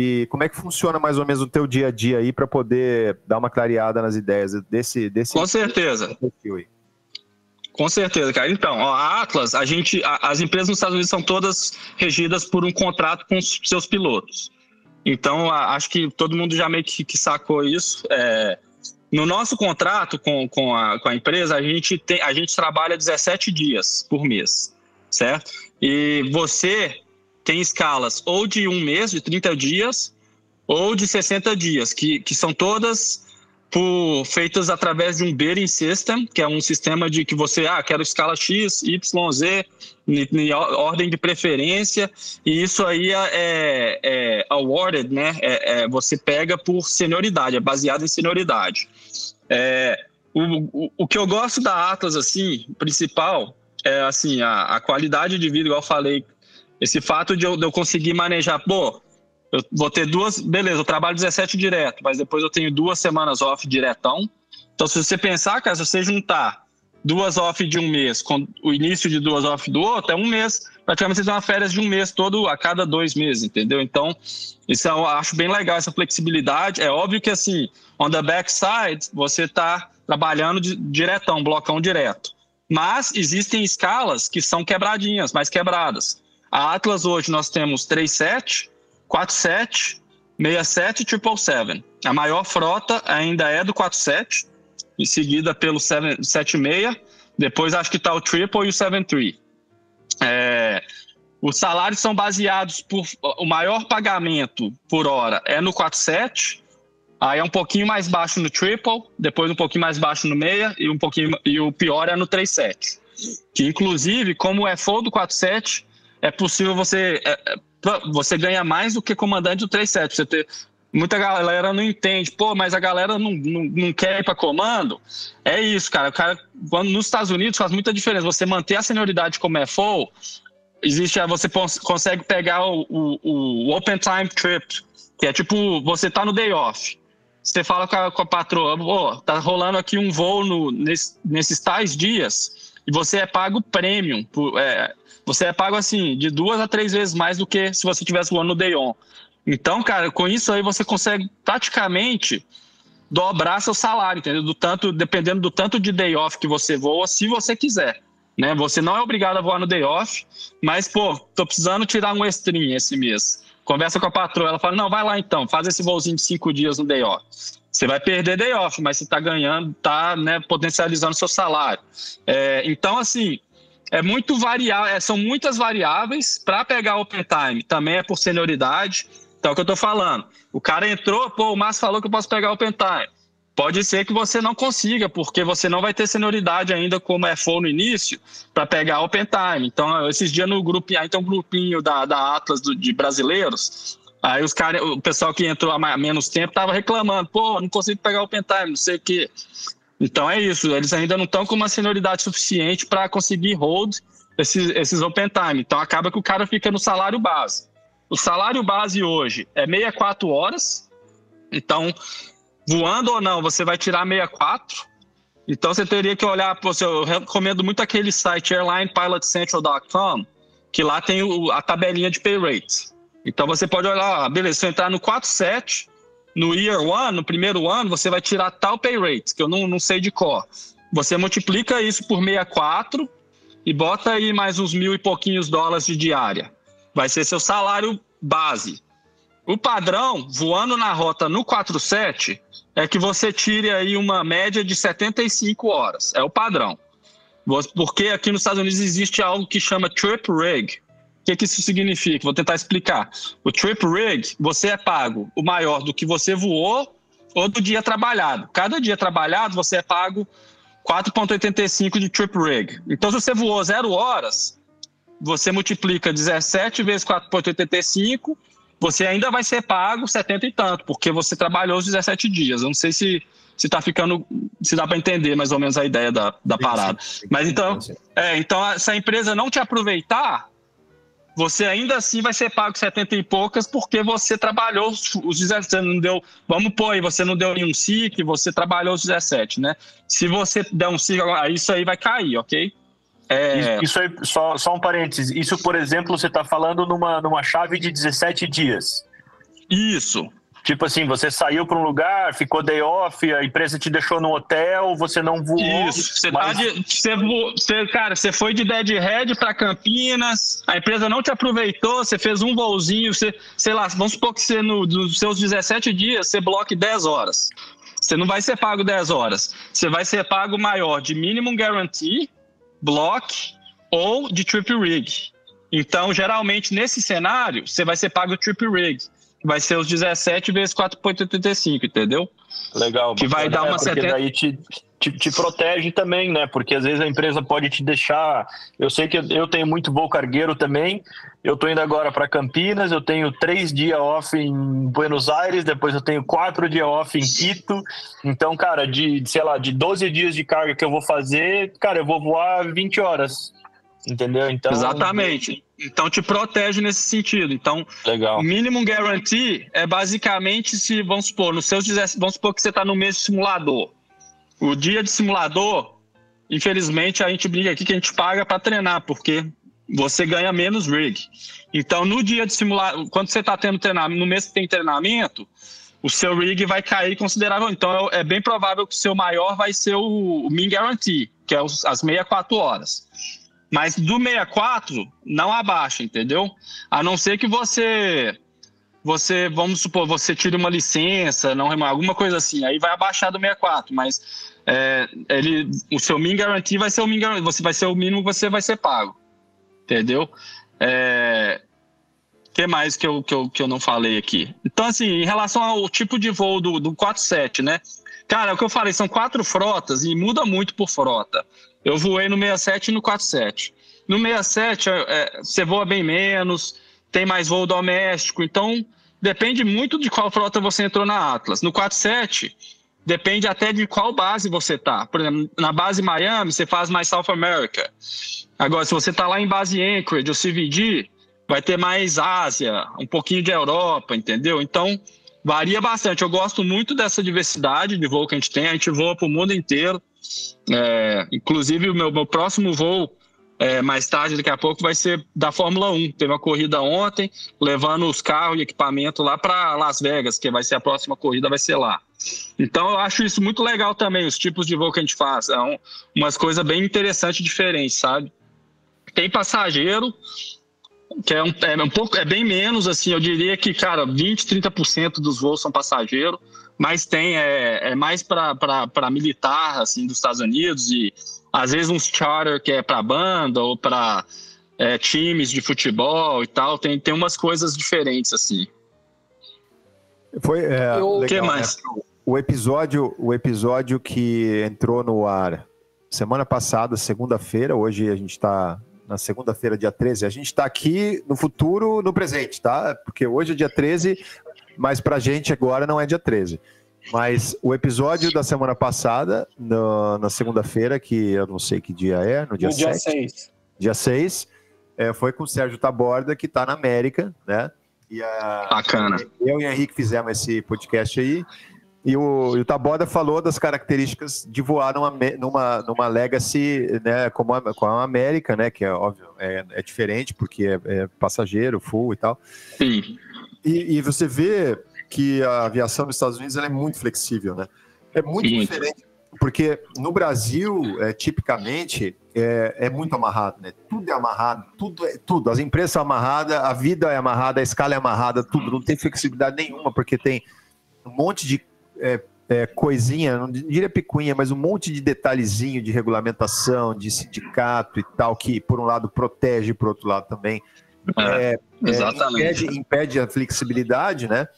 E como é que funciona mais ou menos o teu dia a dia aí para poder dar uma clareada nas ideias desse desse Com certeza. Com certeza, cara. Então, ó, a Atlas, a gente, a, as empresas nos Estados Unidos são todas regidas por um contrato com os seus pilotos. Então, acho que todo mundo já meio que, que sacou isso. É, no nosso contrato com, com, a, com a empresa, a gente, tem, a gente trabalha 17 dias por mês, certo? E você tem escalas ou de um mês, de 30 dias, ou de 60 dias, que, que são todas por, feitas através de um bidding system, que é um sistema de que você, ah, quero escala X, Y, Z, em, ordem de preferência, e isso aí é, é, é awarded, né? É, é, você pega por senioridade, é baseado em senioridade. É, o, o, o, que eu gosto da Atlas, assim, principal, é assim, a, a qualidade de vida, igual eu falei, esse fato de eu, de eu conseguir manejar, pô, eu vou ter duas, beleza, eu trabalho 17 direto, mas depois eu tenho duas semanas off diretão. Então, se você pensar, cara, se você juntar duas off de um mês com o início de duas off do outro, é um mês. Praticamente você tem uma férias de um mês todo a cada dois meses, entendeu? Então, isso eu acho bem legal, essa flexibilidade. É óbvio que, assim, on the backside, você está trabalhando de, diretão, blocão direto. Mas existem escalas que são quebradinhas, mais quebradas. A Atlas hoje nós temos 37, 47, 67 e 777. A maior frota ainda é do 47, em seguida pelo 76, depois acho que está o Triple e o 73. É, os salários são baseados por. O maior pagamento por hora é no 47, aí é um pouquinho mais baixo no Triple, depois um pouquinho mais baixo no meia e um pouquinho e o pior é no 37. Que inclusive, como é full do 47, é possível você é, é você ganha mais do que comandante do 37. Você ter muita galera não entende, pô, mas a galera não, não, não quer ir para comando. É isso, cara. O cara, quando nos Estados Unidos faz muita diferença. Você manter a senioridade como é full, existe, você consegue pegar o, o, o, Open Time Trip, que é tipo, você tá no day off. Você fala com a, com a patroa, pô, tá rolando aqui um voo no, nesse, nesses tais dias, e você é pago premium. Por, é, você é pago assim, de duas a três vezes mais do que se você tivesse voando no day on. Então, cara, com isso aí você consegue praticamente dobrar seu salário, entendeu? Do tanto, dependendo do tanto de day off que você voa, se você quiser. Né? Você não é obrigado a voar no day off, mas, pô, tô precisando tirar um extrim esse mês. conversa com a patroa, ela fala, não, vai lá então, faz esse voozinho de cinco dias no day off. Você vai perder day off, mas você está ganhando, está né, potencializando seu salário. É, então, assim, é muito variável, é, são muitas variáveis para pegar open time. Também é por senioridade. Então, é o que eu estou falando. O cara entrou, pô, o Márcio falou que eu posso pegar open time. Pode ser que você não consiga, porque você não vai ter senioridade ainda como é for no início para pegar open time. Então, esses dias no grupo, aí tem um grupinho da, da Atlas do, de brasileiros. Aí os cara, o pessoal que entrou há menos tempo tava reclamando, pô, não consigo pegar open time, não sei o quê. Então é isso, eles ainda não estão com uma senioridade suficiente para conseguir hold esses, esses open time. Então acaba que o cara fica no salário base. O salário base hoje é 64 horas. Então, voando ou não, você vai tirar 64. Então você teria que olhar, eu recomendo muito aquele site airlinepilotcentral.com, que lá tem a tabelinha de pay rates. Então você pode olhar, beleza, se eu entrar no 47, no year one, no primeiro ano, você vai tirar tal pay rate, que eu não, não sei de cor. Você multiplica isso por 64 e bota aí mais uns mil e pouquinhos dólares de diária. Vai ser seu salário base. O padrão, voando na rota no 47, é que você tire aí uma média de 75 horas. É o padrão. Porque aqui nos Estados Unidos existe algo que chama trip rig, que, que isso significa? Vou tentar explicar. O trip rig, você é pago o maior do que você voou ou do dia trabalhado. Cada dia trabalhado, você é pago 4,85 de trip rig. Então, se você voou zero horas, você multiplica 17 vezes 4,85, você ainda vai ser pago 70 e tanto, porque você trabalhou os 17 dias. Eu não sei se se tá ficando, se dá para entender mais ou menos a ideia da, da parada. Mas então, é, então, se a empresa não te aproveitar, você ainda assim vai ser pago 70 e poucas porque você trabalhou os 17, você não deu, vamos pôr aí, você não deu nenhum SIC, você trabalhou os 17, né? Se você der um SIC, isso aí vai cair, ok? É... Isso aí, só, só um parênteses, isso, por exemplo, você está falando numa, numa chave de 17 dias. Isso, Tipo assim, você saiu para um lugar, ficou day off, a empresa te deixou no hotel, você não voou. Isso, você tá mas... tá de, você, você, cara, você foi de Deadhead para Campinas, a empresa não te aproveitou, você fez um voozinho, você, sei lá, vamos supor que você no, nos seus 17 dias você bloque 10 horas. Você não vai ser pago 10 horas. Você vai ser pago maior de minimum guarantee, block ou de trip rig. Então, geralmente, nesse cenário, você vai ser pago trip rig vai ser os 17 vezes 4,85, entendeu? Legal. Que vai dar uma é, 70... daí te, te, te, protege também, né? Porque às vezes a empresa pode te deixar. Eu sei que eu tenho muito voo cargueiro também. Eu tô indo agora para Campinas. Eu tenho três dias off em Buenos Aires. Depois eu tenho quatro dias off em Quito. Então, cara, de sei lá, de 12 dias de carga que eu vou fazer, cara, eu vou voar 20 horas. Entendeu? Então. Exatamente. Então te protege nesse sentido. Então, Legal. minimum guarantee é basicamente se, vamos supor, nos seus vamos supor que você está no mês de simulador. O dia de simulador, infelizmente, a gente brinca aqui que a gente paga para treinar, porque você ganha menos rig. Então, no dia de simulador, quando você está tendo treinamento, no mês que tem treinamento, o seu rig vai cair considerável. Então, é bem provável que o seu maior vai ser o, o min guarantee, que é os, as 64 horas. Mas do 64, não abaixa, entendeu? A não ser que você, você vamos supor, você tire uma licença, não alguma coisa assim, aí vai abaixar do 64, mas é, ele, o seu min guarantee vai ser o min você vai ser o mínimo que você vai ser pago, entendeu? É, que mais que eu, que, eu, que eu não falei aqui? Então, assim, em relação ao tipo de voo do, do 47, né? Cara, é o que eu falei, são quatro frotas e muda muito por frota. Eu voei no 67 e no 47. No 67, é, é, você voa bem menos, tem mais voo doméstico, então depende muito de qual frota você entrou na Atlas. No 47, depende até de qual base você tá. Por exemplo, na base Miami, você faz mais South America. Agora, se você tá lá em base Anchorage ou CVD, vai ter mais Ásia, um pouquinho de Europa, entendeu? Então, varia bastante. Eu gosto muito dessa diversidade de voo que a gente tem. A gente voa para o mundo inteiro. É, inclusive, o meu, meu próximo voo, é, mais tarde, daqui a pouco, vai ser da Fórmula 1. Teve uma corrida ontem, levando os carros e equipamento lá para Las Vegas, que vai ser a próxima corrida, vai ser lá. Então, eu acho isso muito legal também, os tipos de voo que a gente faz. É um, umas coisas bem interessantes diferentes, sabe? Tem passageiro, que é um, é um pouco, é bem menos, assim, eu diria que, cara, 20, 30% dos voos são passageiros, mas tem, é, é mais para militar, assim, dos Estados Unidos e às vezes uns charter que é para banda ou para é, times de futebol e tal, tem, tem umas coisas diferentes, assim. Foi, é, o legal, que mais? Né? O episódio, o episódio que entrou no ar semana passada, segunda-feira, hoje a gente está na segunda-feira, dia 13. A gente está aqui no futuro, no presente, tá? Porque hoje é dia 13, mas para a gente agora não é dia 13. Mas o episódio da semana passada, no, na segunda-feira, que eu não sei que dia é, no dia, no 7, dia 6. Dia 6, é, foi com o Sérgio Taborda, que está na América, né? E a, Bacana. Eu e o Henrique fizemos esse podcast aí. E o, e o Taboda falou das características de voar numa, numa, numa Legacy, né, como a, com a América, né, que é óbvio, é, é diferente porque é, é, passageiro, full e tal. Sim. E, e, você vê que a aviação nos Estados Unidos é muito flexível, né? É muito Sim. diferente, porque no Brasil, é, tipicamente, é, é, muito amarrado, né? Tudo é amarrado, tudo é tudo. As empresas são amarradas, a vida é amarrada, a escala é amarrada, tudo. Não tem flexibilidade nenhuma, porque tem um monte de é, é, coisinha, não diria picuinha, mas um monte de detalhezinho de regulamentação, de sindicato e tal, que por um lado protege, por outro lado também é, é, impede, impede, a flexibilidade, né?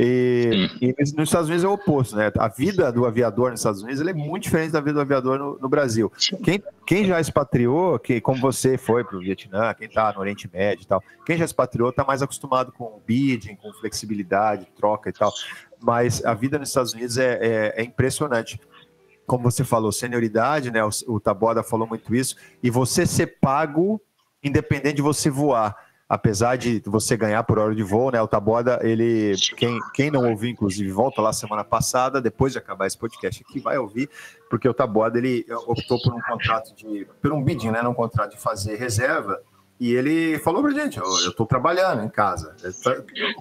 E, e, nos Estados Unidos é o oposto, né? A vida do aviador nos Estados Unidos é muito diferente da vida do aviador no, no Brasil. Quem, quem, já expatriou, que, como você foi para o Vietnã, quem está no Oriente Médio e tal, quem já expatriou está mais acostumado com bidding, com flexibilidade, troca e tal. Mas a vida nos Estados Unidos é, é, é impressionante como você falou, senioridade, né? O, o falou muito isso, e você ser pago independente de você voar apesar de você ganhar por hora de voo, né? O Taboda, ele, quem, quem não ouviu, inclusive, volta lá semana passada, depois de acabar esse podcast aqui, vai ouvir, porque o Taboda, ele optou por um contrato de, por um bidding, né? Num contrato de fazer reserva, e ele falou pra gente, eu estou trabalhando em casa.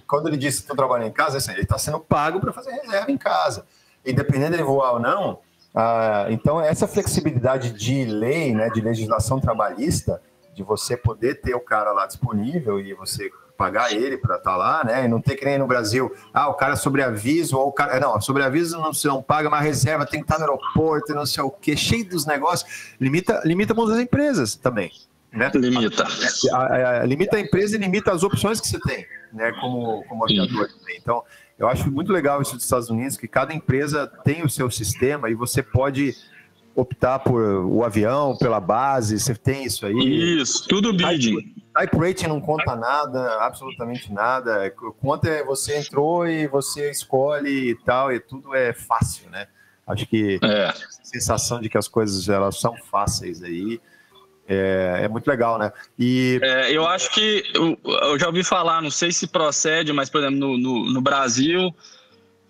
Quando ele disse que estou trabalhando em casa, ele está sendo pago para fazer reserva em casa. Independente de voar ou não, ah, então essa flexibilidade de lei, né, de legislação trabalhista, de você poder ter o cara lá disponível e você pagar ele para estar tá lá, né? E não ter que nem no Brasil, ah, o cara sobre aviso, ou o cara. Não, sobre aviso não se não paga, mas reserva tem que estar tá no aeroporto, não sei o quê, cheio dos negócios. Limita, limita muitas empresas também. Né? Limita. A, a, a, limita a empresa e limita as opções que você tem, né? Como, como aviador também. Então, eu acho muito legal isso dos Estados Unidos, que cada empresa tem o seu sistema e você pode optar por o avião, pela base, você tem isso aí. Isso, tudo bidding. Type rating não conta nada, absolutamente nada. Conta é você entrou e você escolhe e tal, e tudo é fácil, né? Acho que é. a sensação de que as coisas elas são fáceis aí é, é muito legal, né? E é, eu acho que eu, eu, já ouvi falar, não sei se procede, mas por exemplo no, no, no Brasil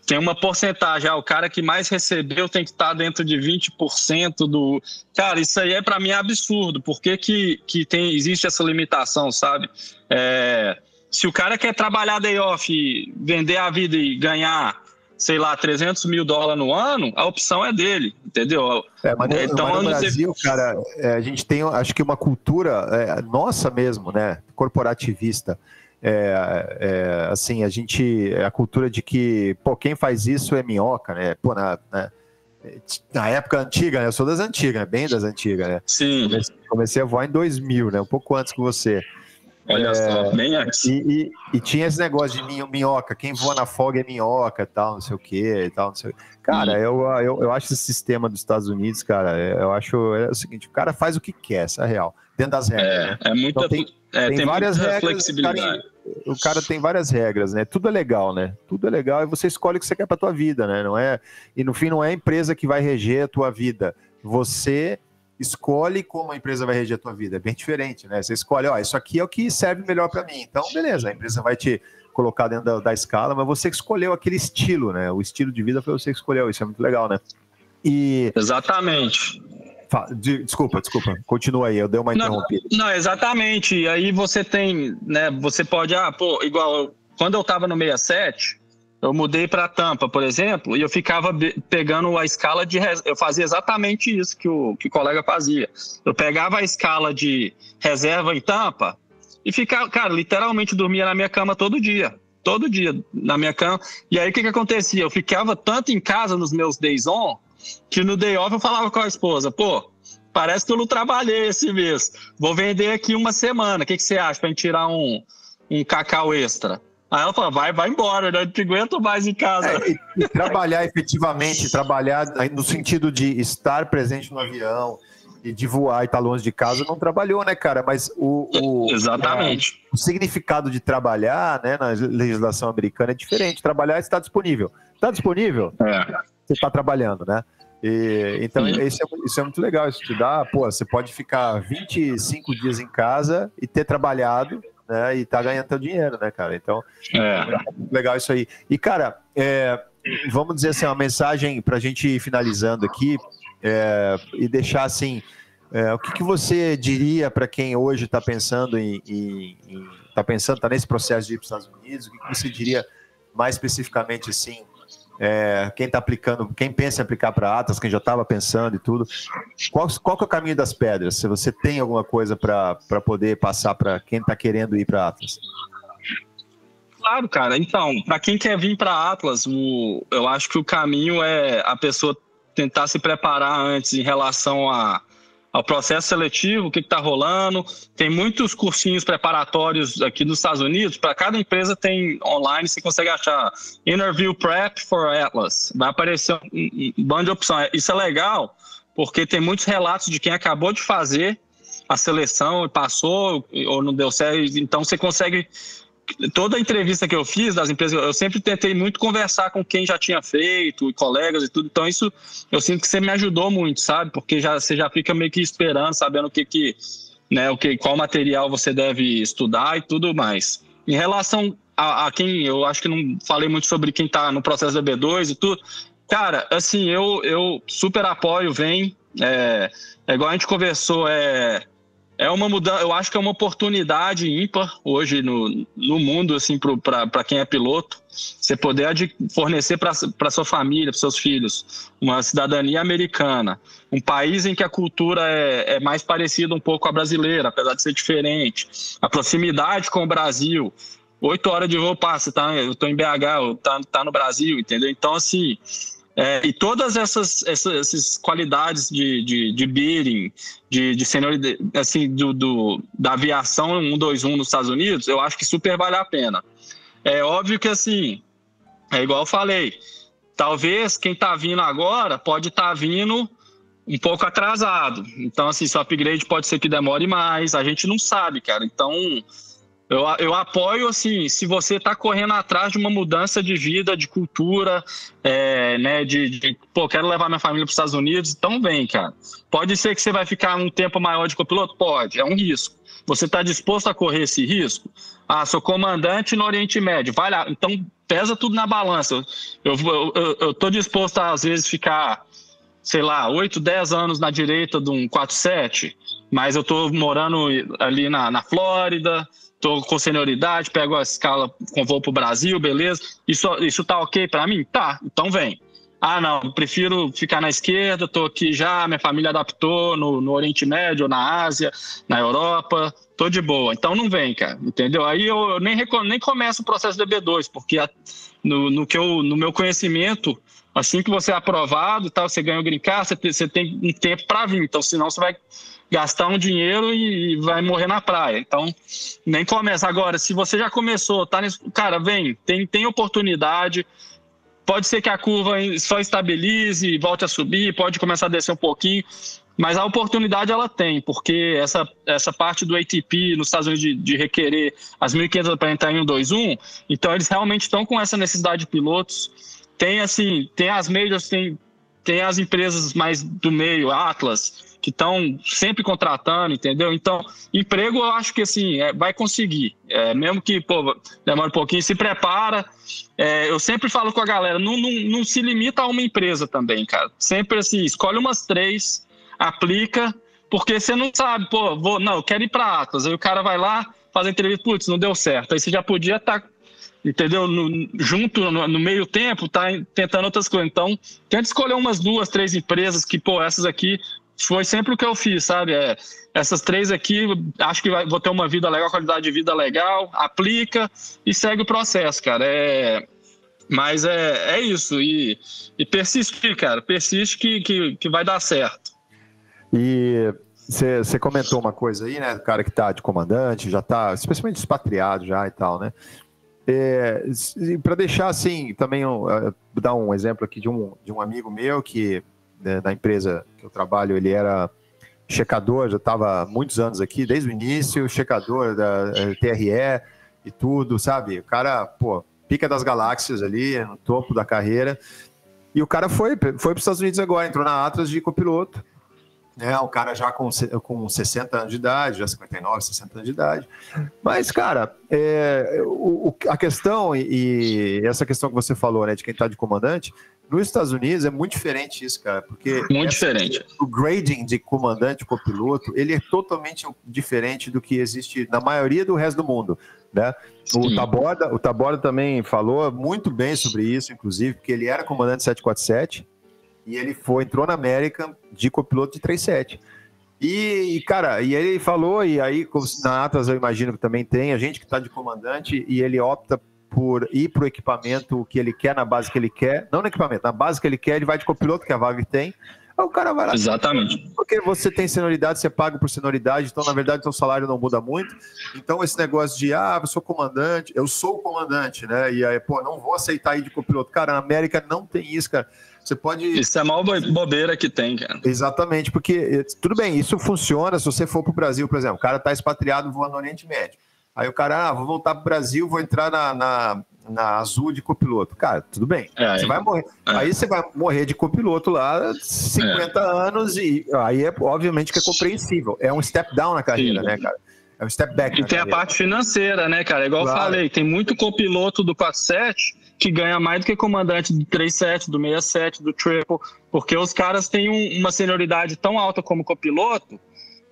tem uma porcentagem, ah, o cara que mais recebeu tem que estar dentro de 20% do. Cara, isso aí é para mim absurdo. Por que, que, que tem, existe essa limitação, sabe? É, se o cara quer trabalhar day off, vender a vida e ganhar, sei lá, 300 mil dólares no ano, a opção é dele, entendeu? É, mas, então, mas no Brasil, cara, é, a gente tem, acho que uma cultura é, nossa mesmo, né? Corporativista é, é, assim, a gente, a cultura de que, pô, quem faz isso é minhoca, né? Pô, na, na, na época antiga, né? Eu sou das antigas, né? bem das antigas, né? Sim. Comecei, comecei, a voar em 2000, né? Um pouco antes que você. Olha é, só, bem antes. E, e, e, tinha esse negócio de minhoca, quem voa na folga é minhoca tal, não sei o quê e tal, não sei Cara, eu, eu, eu acho esse sistema dos Estados Unidos, cara, eu acho é o seguinte, o cara faz o que quer, essa é real, dentro das regras. É, né? é muita... Então, tem, é, tem, tem várias regras, flexibilidade. Cara, o cara tem várias regras, né? Tudo é legal, né? Tudo é legal e você escolhe o que você quer para tua vida, né? Não é e no fim não é a empresa que vai reger a tua vida. Você escolhe como a empresa vai reger a tua vida. É bem diferente, né? Você escolhe, ó, isso aqui é o que serve melhor para mim. Então, beleza, a empresa vai te colocar dentro da, da, escala, mas você que escolheu aquele estilo, né? O estilo de vida foi você que escolheu. Isso é muito legal, né? E exatamente. Desculpa, desculpa. Continua aí, eu dei uma interrompida. Não, não, exatamente. E aí você tem, né? Você pode, ah, pô, igual quando eu tava no 67, eu mudei para Tampa, por exemplo, e eu ficava pegando a escala de. Eu fazia exatamente isso que o, que o colega fazia. Eu pegava a escala de reserva em Tampa e ficava, cara, literalmente dormia na minha cama todo dia. Todo dia na minha cama. E aí o que, que acontecia? Eu ficava tanto em casa nos meus days on, que no day off eu falava com a esposa, pô, parece que eu não trabalhei esse mês. Vou vender aqui uma semana. O que, que você acha para gente tirar um, um cacau extra? Aí ela fala, vai, vai embora, não te aguento mais em casa. É, e, e trabalhar efetivamente, trabalhar no sentido de estar presente no avião e de voar e estar longe de casa, não trabalhou, né, cara? Mas o, o Exatamente. A, o significado de trabalhar, né, na legislação americana é diferente. Trabalhar é estar disponível. Está disponível? É. Você está trabalhando, né? E, então, isso é, isso é, muito legal. Isso te dá, pô, você pode ficar 25 dias em casa e ter trabalhado né? E tá ganhando teu dinheiro, né, cara? Então, é. legal isso aí. E, cara, é, vamos dizer assim, uma mensagem para a gente ir finalizando aqui é, e deixar assim. É, o que, que, você diria para quem hoje está pensando em, em, em tá pensando, tá nesse processo de ir para os Estados Unidos? O que, que você diria mais especificamente assim é, quem está aplicando, quem pensa em aplicar para Atlas, quem já estava pensando e tudo, qual, qual é o caminho das pedras? Se você tem alguma coisa para poder passar para quem está querendo ir para Atlas? Claro, cara. Então, para quem quer vir para Atlas, o, eu acho que o caminho é a pessoa tentar se preparar antes em relação a ao processo seletivo, o que está rolando. Tem muitos cursinhos preparatórios aqui nos Estados Unidos. Para cada empresa tem online, você consegue achar Interview Prep for Atlas. Vai aparecer um, um bando de opções. Isso é legal, porque tem muitos relatos de quem acabou de fazer a seleção e passou ou não deu certo. Então você consegue toda entrevista que eu fiz das empresas, eu sempre tentei muito conversar com quem já tinha feito, colegas e tudo. Então, isso eu sinto que você me ajudou muito, sabe? Porque já, você já fica meio que esperando, sabendo o que, que né, o que, qual material você deve estudar e tudo mais. Em relação a, a quem, eu acho que não falei muito sobre quem está no processo da B2 e tudo. Cara, assim, eu, eu super apoio, vem. É, é igual a gente conversou, é é uma mudança, eu acho que é uma oportunidade ímpar hoje no, no mundo, assim, para quem é piloto, você poder fornecer para sua família, para seus filhos, uma cidadania americana, um país em que a cultura é, é mais parecida um pouco com a brasileira, apesar de ser diferente, a proximidade com o Brasil, oito horas de voo passa, tá? Eu estou em BH, tá, tá no Brasil, entendeu? Então, assim, é, e todas essas, essas, essas qualidades de, de, de bidding, de, de senioridade, assim, do, do, da aviação 121 nos Estados Unidos, eu acho que super vale a pena. É óbvio que, assim, é igual eu falei, talvez quem está vindo agora pode estar tá vindo um pouco atrasado. Então, assim, seu upgrade pode ser que demore mais, a gente não sabe, cara. Então, eu, eu apoio, assim, se você está correndo atrás de uma mudança de vida, de cultura, é, né, de, de, pô, quero levar minha família para os Estados Unidos, então vem, cara. Pode ser que você vai ficar um tempo maior de copiloto? Pode, é um risco. Você está disposto a correr esse risco? Ah, sou comandante no Oriente Médio, vai lá. Então, pesa tudo na balança. Eu estou disposto a, às vezes, ficar, sei lá, 8, 10 anos na direita de um 47, mas eu estou morando ali na, na Flórida, tô com senioridade, pego a escala com voo pro Brasil, beleza? Isso, isso tá ok para mim? Tá, então vem. Ah, não, prefiro ficar na esquerda, tô aqui já, minha família adaptou no, no Oriente Médio, na Ásia, na Europa, tô de boa. Então não vem, cara, entendeu? Aí eu nem, nem começo o processo do B2, porque a, no, no, que eu, no meu conhecimento, assim que você é aprovado, tá, você ganha o green card, você, você tem um tempo para vir, então senão você vai gastar um dinheiro e vai morrer na praia. Então, nem começa. Agora, se você já começou, tá nesse. Cara, vem, tem, tem oportunidade. Pode ser que a curva só estabilize volte a subir, pode começar a descer um pouquinho, mas a oportunidade ela tem, porque essa, essa parte do ATP nos Estados Unidos de, de requerer as 1.500 para entrar em 121, então eles realmente estão com essa necessidade de pilotos. Tem assim, tem as majors, tem, tem as empresas mais do meio, Atlas, que estão sempre contratando, entendeu? Então, emprego eu acho que assim, é, vai conseguir. É, mesmo que pô, demore um pouquinho, se prepara. É, eu sempre falo com a galera, não, não, não se limita a uma empresa também, cara. Sempre assim, escolhe umas três, aplica, porque você não sabe, pô, vou, não, eu quero ir para Atlas. Aí o cara vai lá, faz a entrevista, putz, não deu certo. Aí você já podia estar. Tá entendeu? No, junto, no, no, meio tempo, tá tentando outras coisas. Então, tenta escolher umas duas, três empresas que, pô, essas aqui foi sempre o que eu fiz, sabe? É, essas três aqui, acho que vai, vou ter uma vida legal, qualidade de vida legal, aplica e segue o processo, cara. É, mas é, é isso. E, e cara. Persiste que, que, que vai dar certo. E você comentou uma coisa aí, né? O cara que tá de comandante, já tá, especialmente expatriado já e tal, né? É, para deixar assim, também uh, dar um exemplo aqui de um, de um amigo meu que né, da empresa que eu trabalho, ele era checador, já estava muitos anos aqui, desde o início, checador da eh, TRE e tudo, sabe? O cara, pô, pica das galáxias ali, no topo da carreira. E o cara foi, foi para os Estados Unidos agora, entrou na Atlas de copiloto. Né, o cara já com, com 60 anos de idade, já 59, 60 anos de idade. Mas, cara, é, o, a questão, e, essa questão que você falou, né, de quem está de comandante, nos Estados Unidos é muito diferente isso, cara, porque muito diferente. O grading de comandante copiloto ele é totalmente diferente do que existe na maioria do resto do mundo, né? O Taborda, o Taborda também falou muito bem sobre isso, inclusive, porque ele era comandante 747 e ele foi entrou na América de copiloto de 37. E, cara, e ele falou, e aí na Atlas eu imagino que também tem, a gente que está de comandante, e ele opta por ir para o equipamento que ele quer, na base que ele quer, não no equipamento, na base que ele quer, ele vai de copiloto, que a Vaga tem, aí o cara vai lá. Exatamente. Porque você tem senioridade, você paga por senioridade, então na verdade seu salário não muda muito. Então esse negócio de, ah, eu sou comandante, eu sou o comandante, né? E aí, pô, não vou aceitar ir de copiloto. Cara, na América não tem isso, cara. Você pode. Isso é a maior bobeira que tem, cara. Exatamente, porque eh, tudo bem, isso funciona se você for para o Brasil, por exemplo, o cara está expatriado voando no Oriente Médio. Aí o cara, ah, vou voltar para o Brasil, vou entrar na, na, na, Azul de copiloto. Cara, tudo bem. É, você vai morrer. É. Aí você vai morrer de copiloto lá, 50 é. anos, e aí é obviamente que é compreensível. É um step down na carreira, Sim. né, cara? É um step back. E tem carreira. a parte financeira, né, cara? Igual claro. eu falei, tem muito copiloto do 47 que ganha mais do que comandante do 37, do 67, do triple, porque os caras têm um, uma senioridade tão alta como copiloto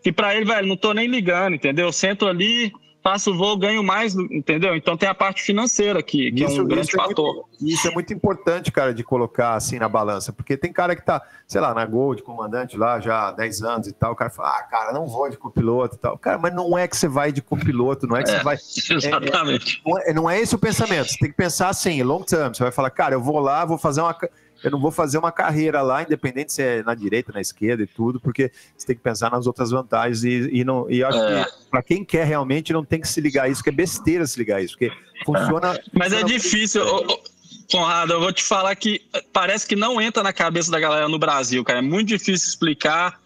que para ele, velho, não tô nem ligando, entendeu? Eu sento ali, faço o voo, ganho mais, entendeu? Então tem a parte financeira aqui, que isso, é um grande isso fator. É muito, isso é muito importante, cara, de colocar assim na balança, porque tem cara que tá, sei lá, na Gol de comandante lá já há 10 anos e tal, o cara fala, ah, cara, não vou de copiloto e tal. Cara, mas não é que você vai de copiloto, não é que é, você vai. Exatamente. É, é, não, é, não é esse o pensamento. Você tem que pensar assim, long term. Você vai falar, cara, eu vou lá, vou fazer uma eu não vou fazer uma carreira lá, independente se é na direita, na esquerda e tudo, porque você tem que pensar nas outras vantagens e, e não e acho é. que para quem quer realmente não tem que se ligar a isso, que é besteira se ligar a isso, porque funciona. Mas é funciona é difícil. Conrado, eu vou te falar que parece que não entra na cabeça da galera no Brasil, cara. É muito difícil explicar.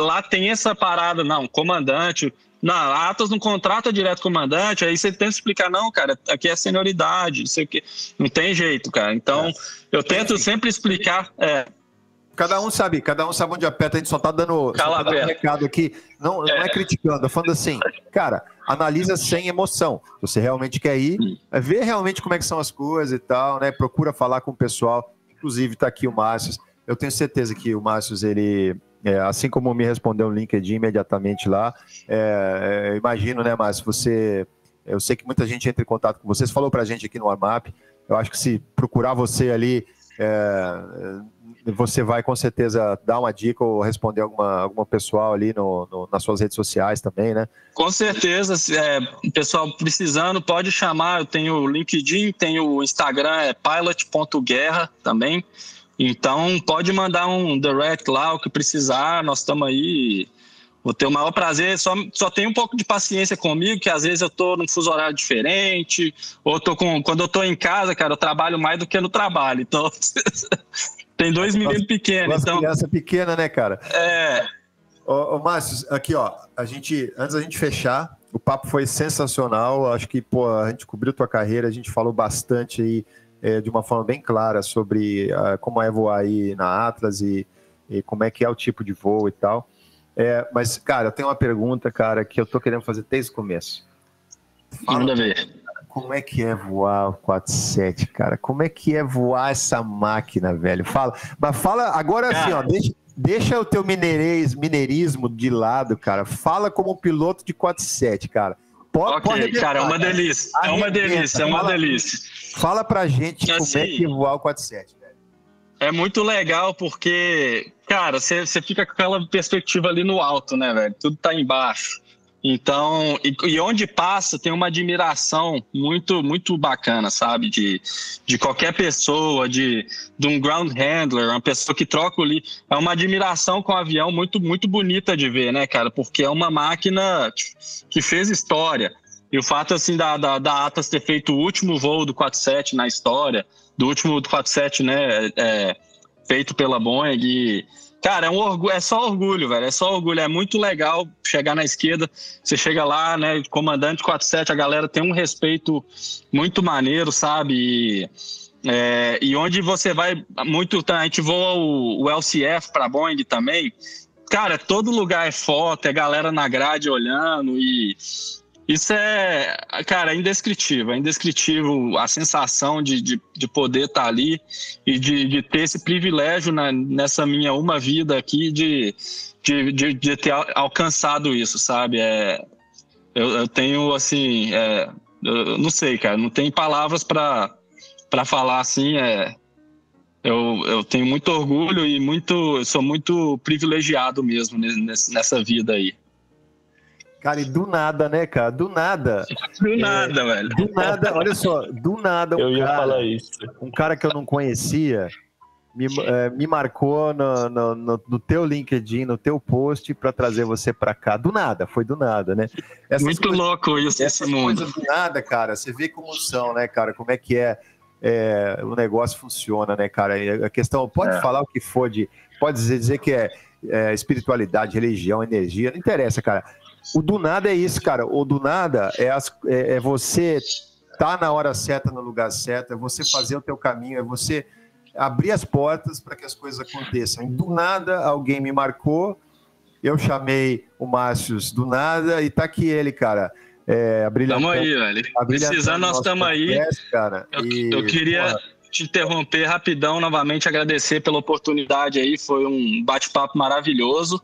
Lá tem essa parada, não, comandante, não, Atos não contrata direto comandante, aí você tenta explicar, não, cara, aqui é senioridade, não sei o quê. Não tem jeito, cara. Então, é. eu tento sempre explicar. É, Cada um sabe, cada um sabe onde aperta, a gente só tá dando, só tá dando um recado aqui. Não, é. não é criticando, é falando assim, cara, analisa sem emoção. Se você realmente quer ir, é vê realmente como é que são as coisas e tal, né? Procura falar com o pessoal. Inclusive, tá aqui o Márcio. Eu tenho certeza que o Márcio, ele, é, assim como me respondeu no LinkedIn imediatamente lá, é, é, imagino, né, Márcio, você. Eu sei que muita gente entra em contato com você. Você falou pra gente aqui no Armap. Eu acho que se procurar você ali, é, você vai com certeza dar uma dica ou responder alguma, alguma pessoal ali no, no nas suas redes sociais também, né? Com certeza, é, pessoal precisando pode chamar. Eu tenho o LinkedIn, tenho o Instagram, é pilot.guerra também. Então, pode mandar um direct lá, o que precisar, nós estamos aí. Vou ter o maior prazer. Só, só tem um pouco de paciência comigo, que às vezes eu estou num fuso horário diferente, ou tô com. Quando eu estou em casa, cara, eu trabalho mais do que no trabalho. Então, tem dois meninos pequenos. Então, criança pequena, né, cara? É. Ô, ô Márcio, aqui, ó, a gente, antes da gente fechar, o papo foi sensacional. Acho que, pô, a gente cobriu tua carreira, a gente falou bastante aí é, de uma forma bem clara sobre uh, como é voar aí na Atlas e, e, como é que é o tipo de voo e tal. É, mas, cara, eu tenho uma pergunta, cara, que eu tô querendo fazer desde o começo. Manda ver. Como é que é voar o 47, cara? Como é que é voar essa máquina, velho? Fala, mas fala agora cara. assim, ó, deixa, deixa o teu mineirês, mineirismo de lado, cara. Fala como piloto de 47, cara. Pode, ok, pode cara, é uma delícia. É uma delícia, é uma delícia. Fala pra gente assim, como é que voar o 47, velho. É muito legal porque, cara, você fica com aquela perspectiva ali no alto, né, velho? Tudo tá embaixo. Então, e, e, onde passa tem uma admiração muito muito bacana, sabe? De, de qualquer pessoa, de, de um ground handler, uma pessoa que troca ali. É uma admiração com o avião muito, muito bonita de ver, né, cara? Porque é uma máquina que fez história. E o fato, assim, da, da, da Atas ter feito o último voo do 47 na história, do último do 47, né, é, feito pela Boeing, e Cara, é, um orgulho, é só orgulho, velho. É só orgulho. É muito legal chegar na esquerda. Você chega lá, né? Comandante 47, a galera tem um respeito muito maneiro, sabe? E, é, e onde você vai muito. A gente voa o, o LCF para Boeing também. Cara, todo lugar é foto, é galera na grade olhando e isso é, cara, é indescritível, é indescritível a sensação de, de, de poder estar tá ali e de, de ter esse privilégio na, nessa minha uma vida aqui de, de, de, de ter alcançado isso, sabe? É, eu, eu tenho, assim, é, eu não sei, cara, não tem palavras para falar assim, é, eu, eu tenho muito orgulho e muito, sou muito privilegiado mesmo nessa vida aí. Cara, e do nada, né, cara? Do nada. Do é, nada, velho. Do nada, olha só, do nada. Um eu ia cara, falar isso. Um cara que eu não conhecia me, é, me marcou no, no, no, no, teu LinkedIn, no teu post, para trazer você para cá. Do nada, foi do nada, né? Essas Muito coisas, louco isso, esse mundo. do nada, cara, você vê como são, né, cara? Como é que é, é o negócio funciona, né, cara? A questão, pode é. falar o que for de. Pode dizer, dizer que é, é espiritualidade, religião, energia, não interessa, cara o do nada é isso, cara. O do nada é, as, é, é você estar tá na hora certa, no lugar certo, é você fazer o teu caminho, é você abrir as portas para que as coisas aconteçam. E do nada, alguém me marcou, eu chamei o Márcio do nada e tá aqui ele, cara. É, Tamo aí, velho. Precisando, nós estamos aí. Cara, eu, e, eu queria porra. te interromper rapidão, novamente agradecer pela oportunidade aí. Foi um bate-papo maravilhoso.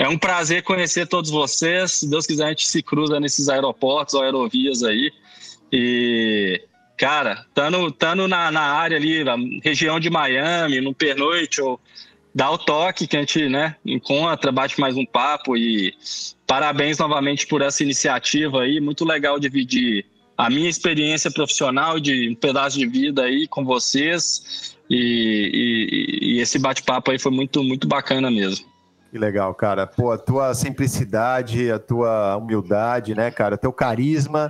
É um prazer conhecer todos vocês. Se Deus quiser, a gente se cruza nesses aeroportos ou aerovias aí. E, cara, estando tando na, na área ali, na região de Miami, no pernoite, ou dá o toque que a gente né, encontra, bate mais um papo. E parabéns novamente por essa iniciativa aí. Muito legal dividir a minha experiência profissional de um pedaço de vida aí com vocês. E, e, e esse bate-papo aí foi muito, muito bacana mesmo. Que legal, cara. Pô, a tua simplicidade, a tua humildade, né, cara, teu carisma,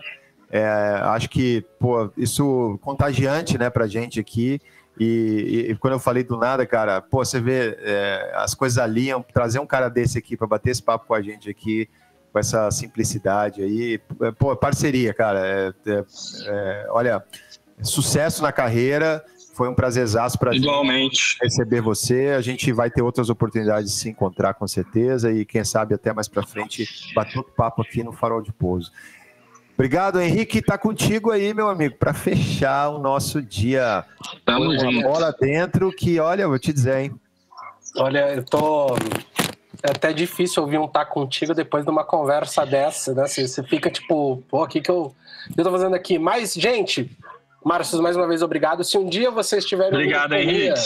é, acho que, pô, isso contagiante, né, pra gente aqui. E, e, quando eu falei do nada, cara, pô, você vê é, as coisas alinham, trazer um cara desse aqui para bater esse papo com a gente aqui, com essa simplicidade aí, é, pô, parceria, cara. É, é, é olha, sucesso na carreira, foi um prazerzaço para Igualmente. receber você. A gente vai ter outras oportunidades de se encontrar com certeza e quem sabe até mais para frente bater outro papo aqui no Farol de Pouso. Obrigado, Henrique. Tá contigo aí, meu amigo, para fechar o nosso dia. Tamo junto. bola dentro que, olha, vou te dizer, hein. Olha, eu tô é até difícil ouvir um tá contigo depois de uma conversa dessa, né? Você, você fica tipo, pô, o que que eu, eu tô fazendo aqui? Mas, gente, Márcio, mais uma vez, obrigado. Se um dia vocês tiverem Obrigado, Henrique.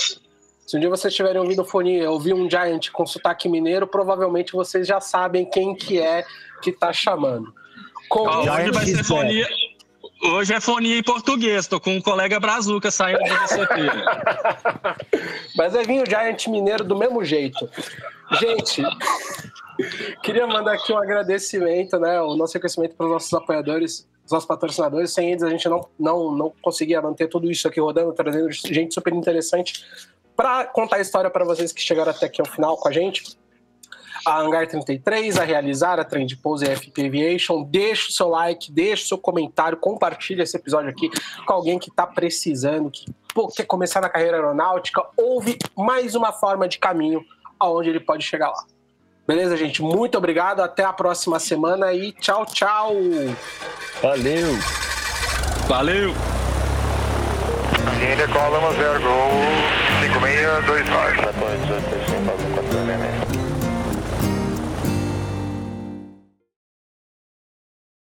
Se um dia vocês tiverem ouvido fonia, ouvir um Giant com sotaque mineiro, provavelmente vocês já sabem quem que é que tá chamando. Com oh, hoje vai ser fonia. Hoje é fonia em português, tô com um colega brazuca saindo do VCP. Mas vai vir o Giant Mineiro do mesmo jeito. Gente, queria mandar aqui um agradecimento, né? O nosso reconhecimento para os nossos apoiadores os nossos patrocinadores. Sem eles, a gente não, não, não conseguia manter tudo isso aqui rodando, trazendo gente super interessante para contar a história para vocês que chegaram até aqui ao final com a gente. A Hangar 33, a Realizar, a Trend Pose e a FP Aviation. Deixa o seu like, deixa o seu comentário, compartilha esse episódio aqui com alguém que está precisando, que pô, quer começar na carreira aeronáutica. Houve mais uma forma de caminho aonde ele pode chegar lá. Beleza, gente? Muito obrigado. Até a próxima semana e tchau, tchau. Valeu. Valeu. Índia Coloma 0 Gol 5629.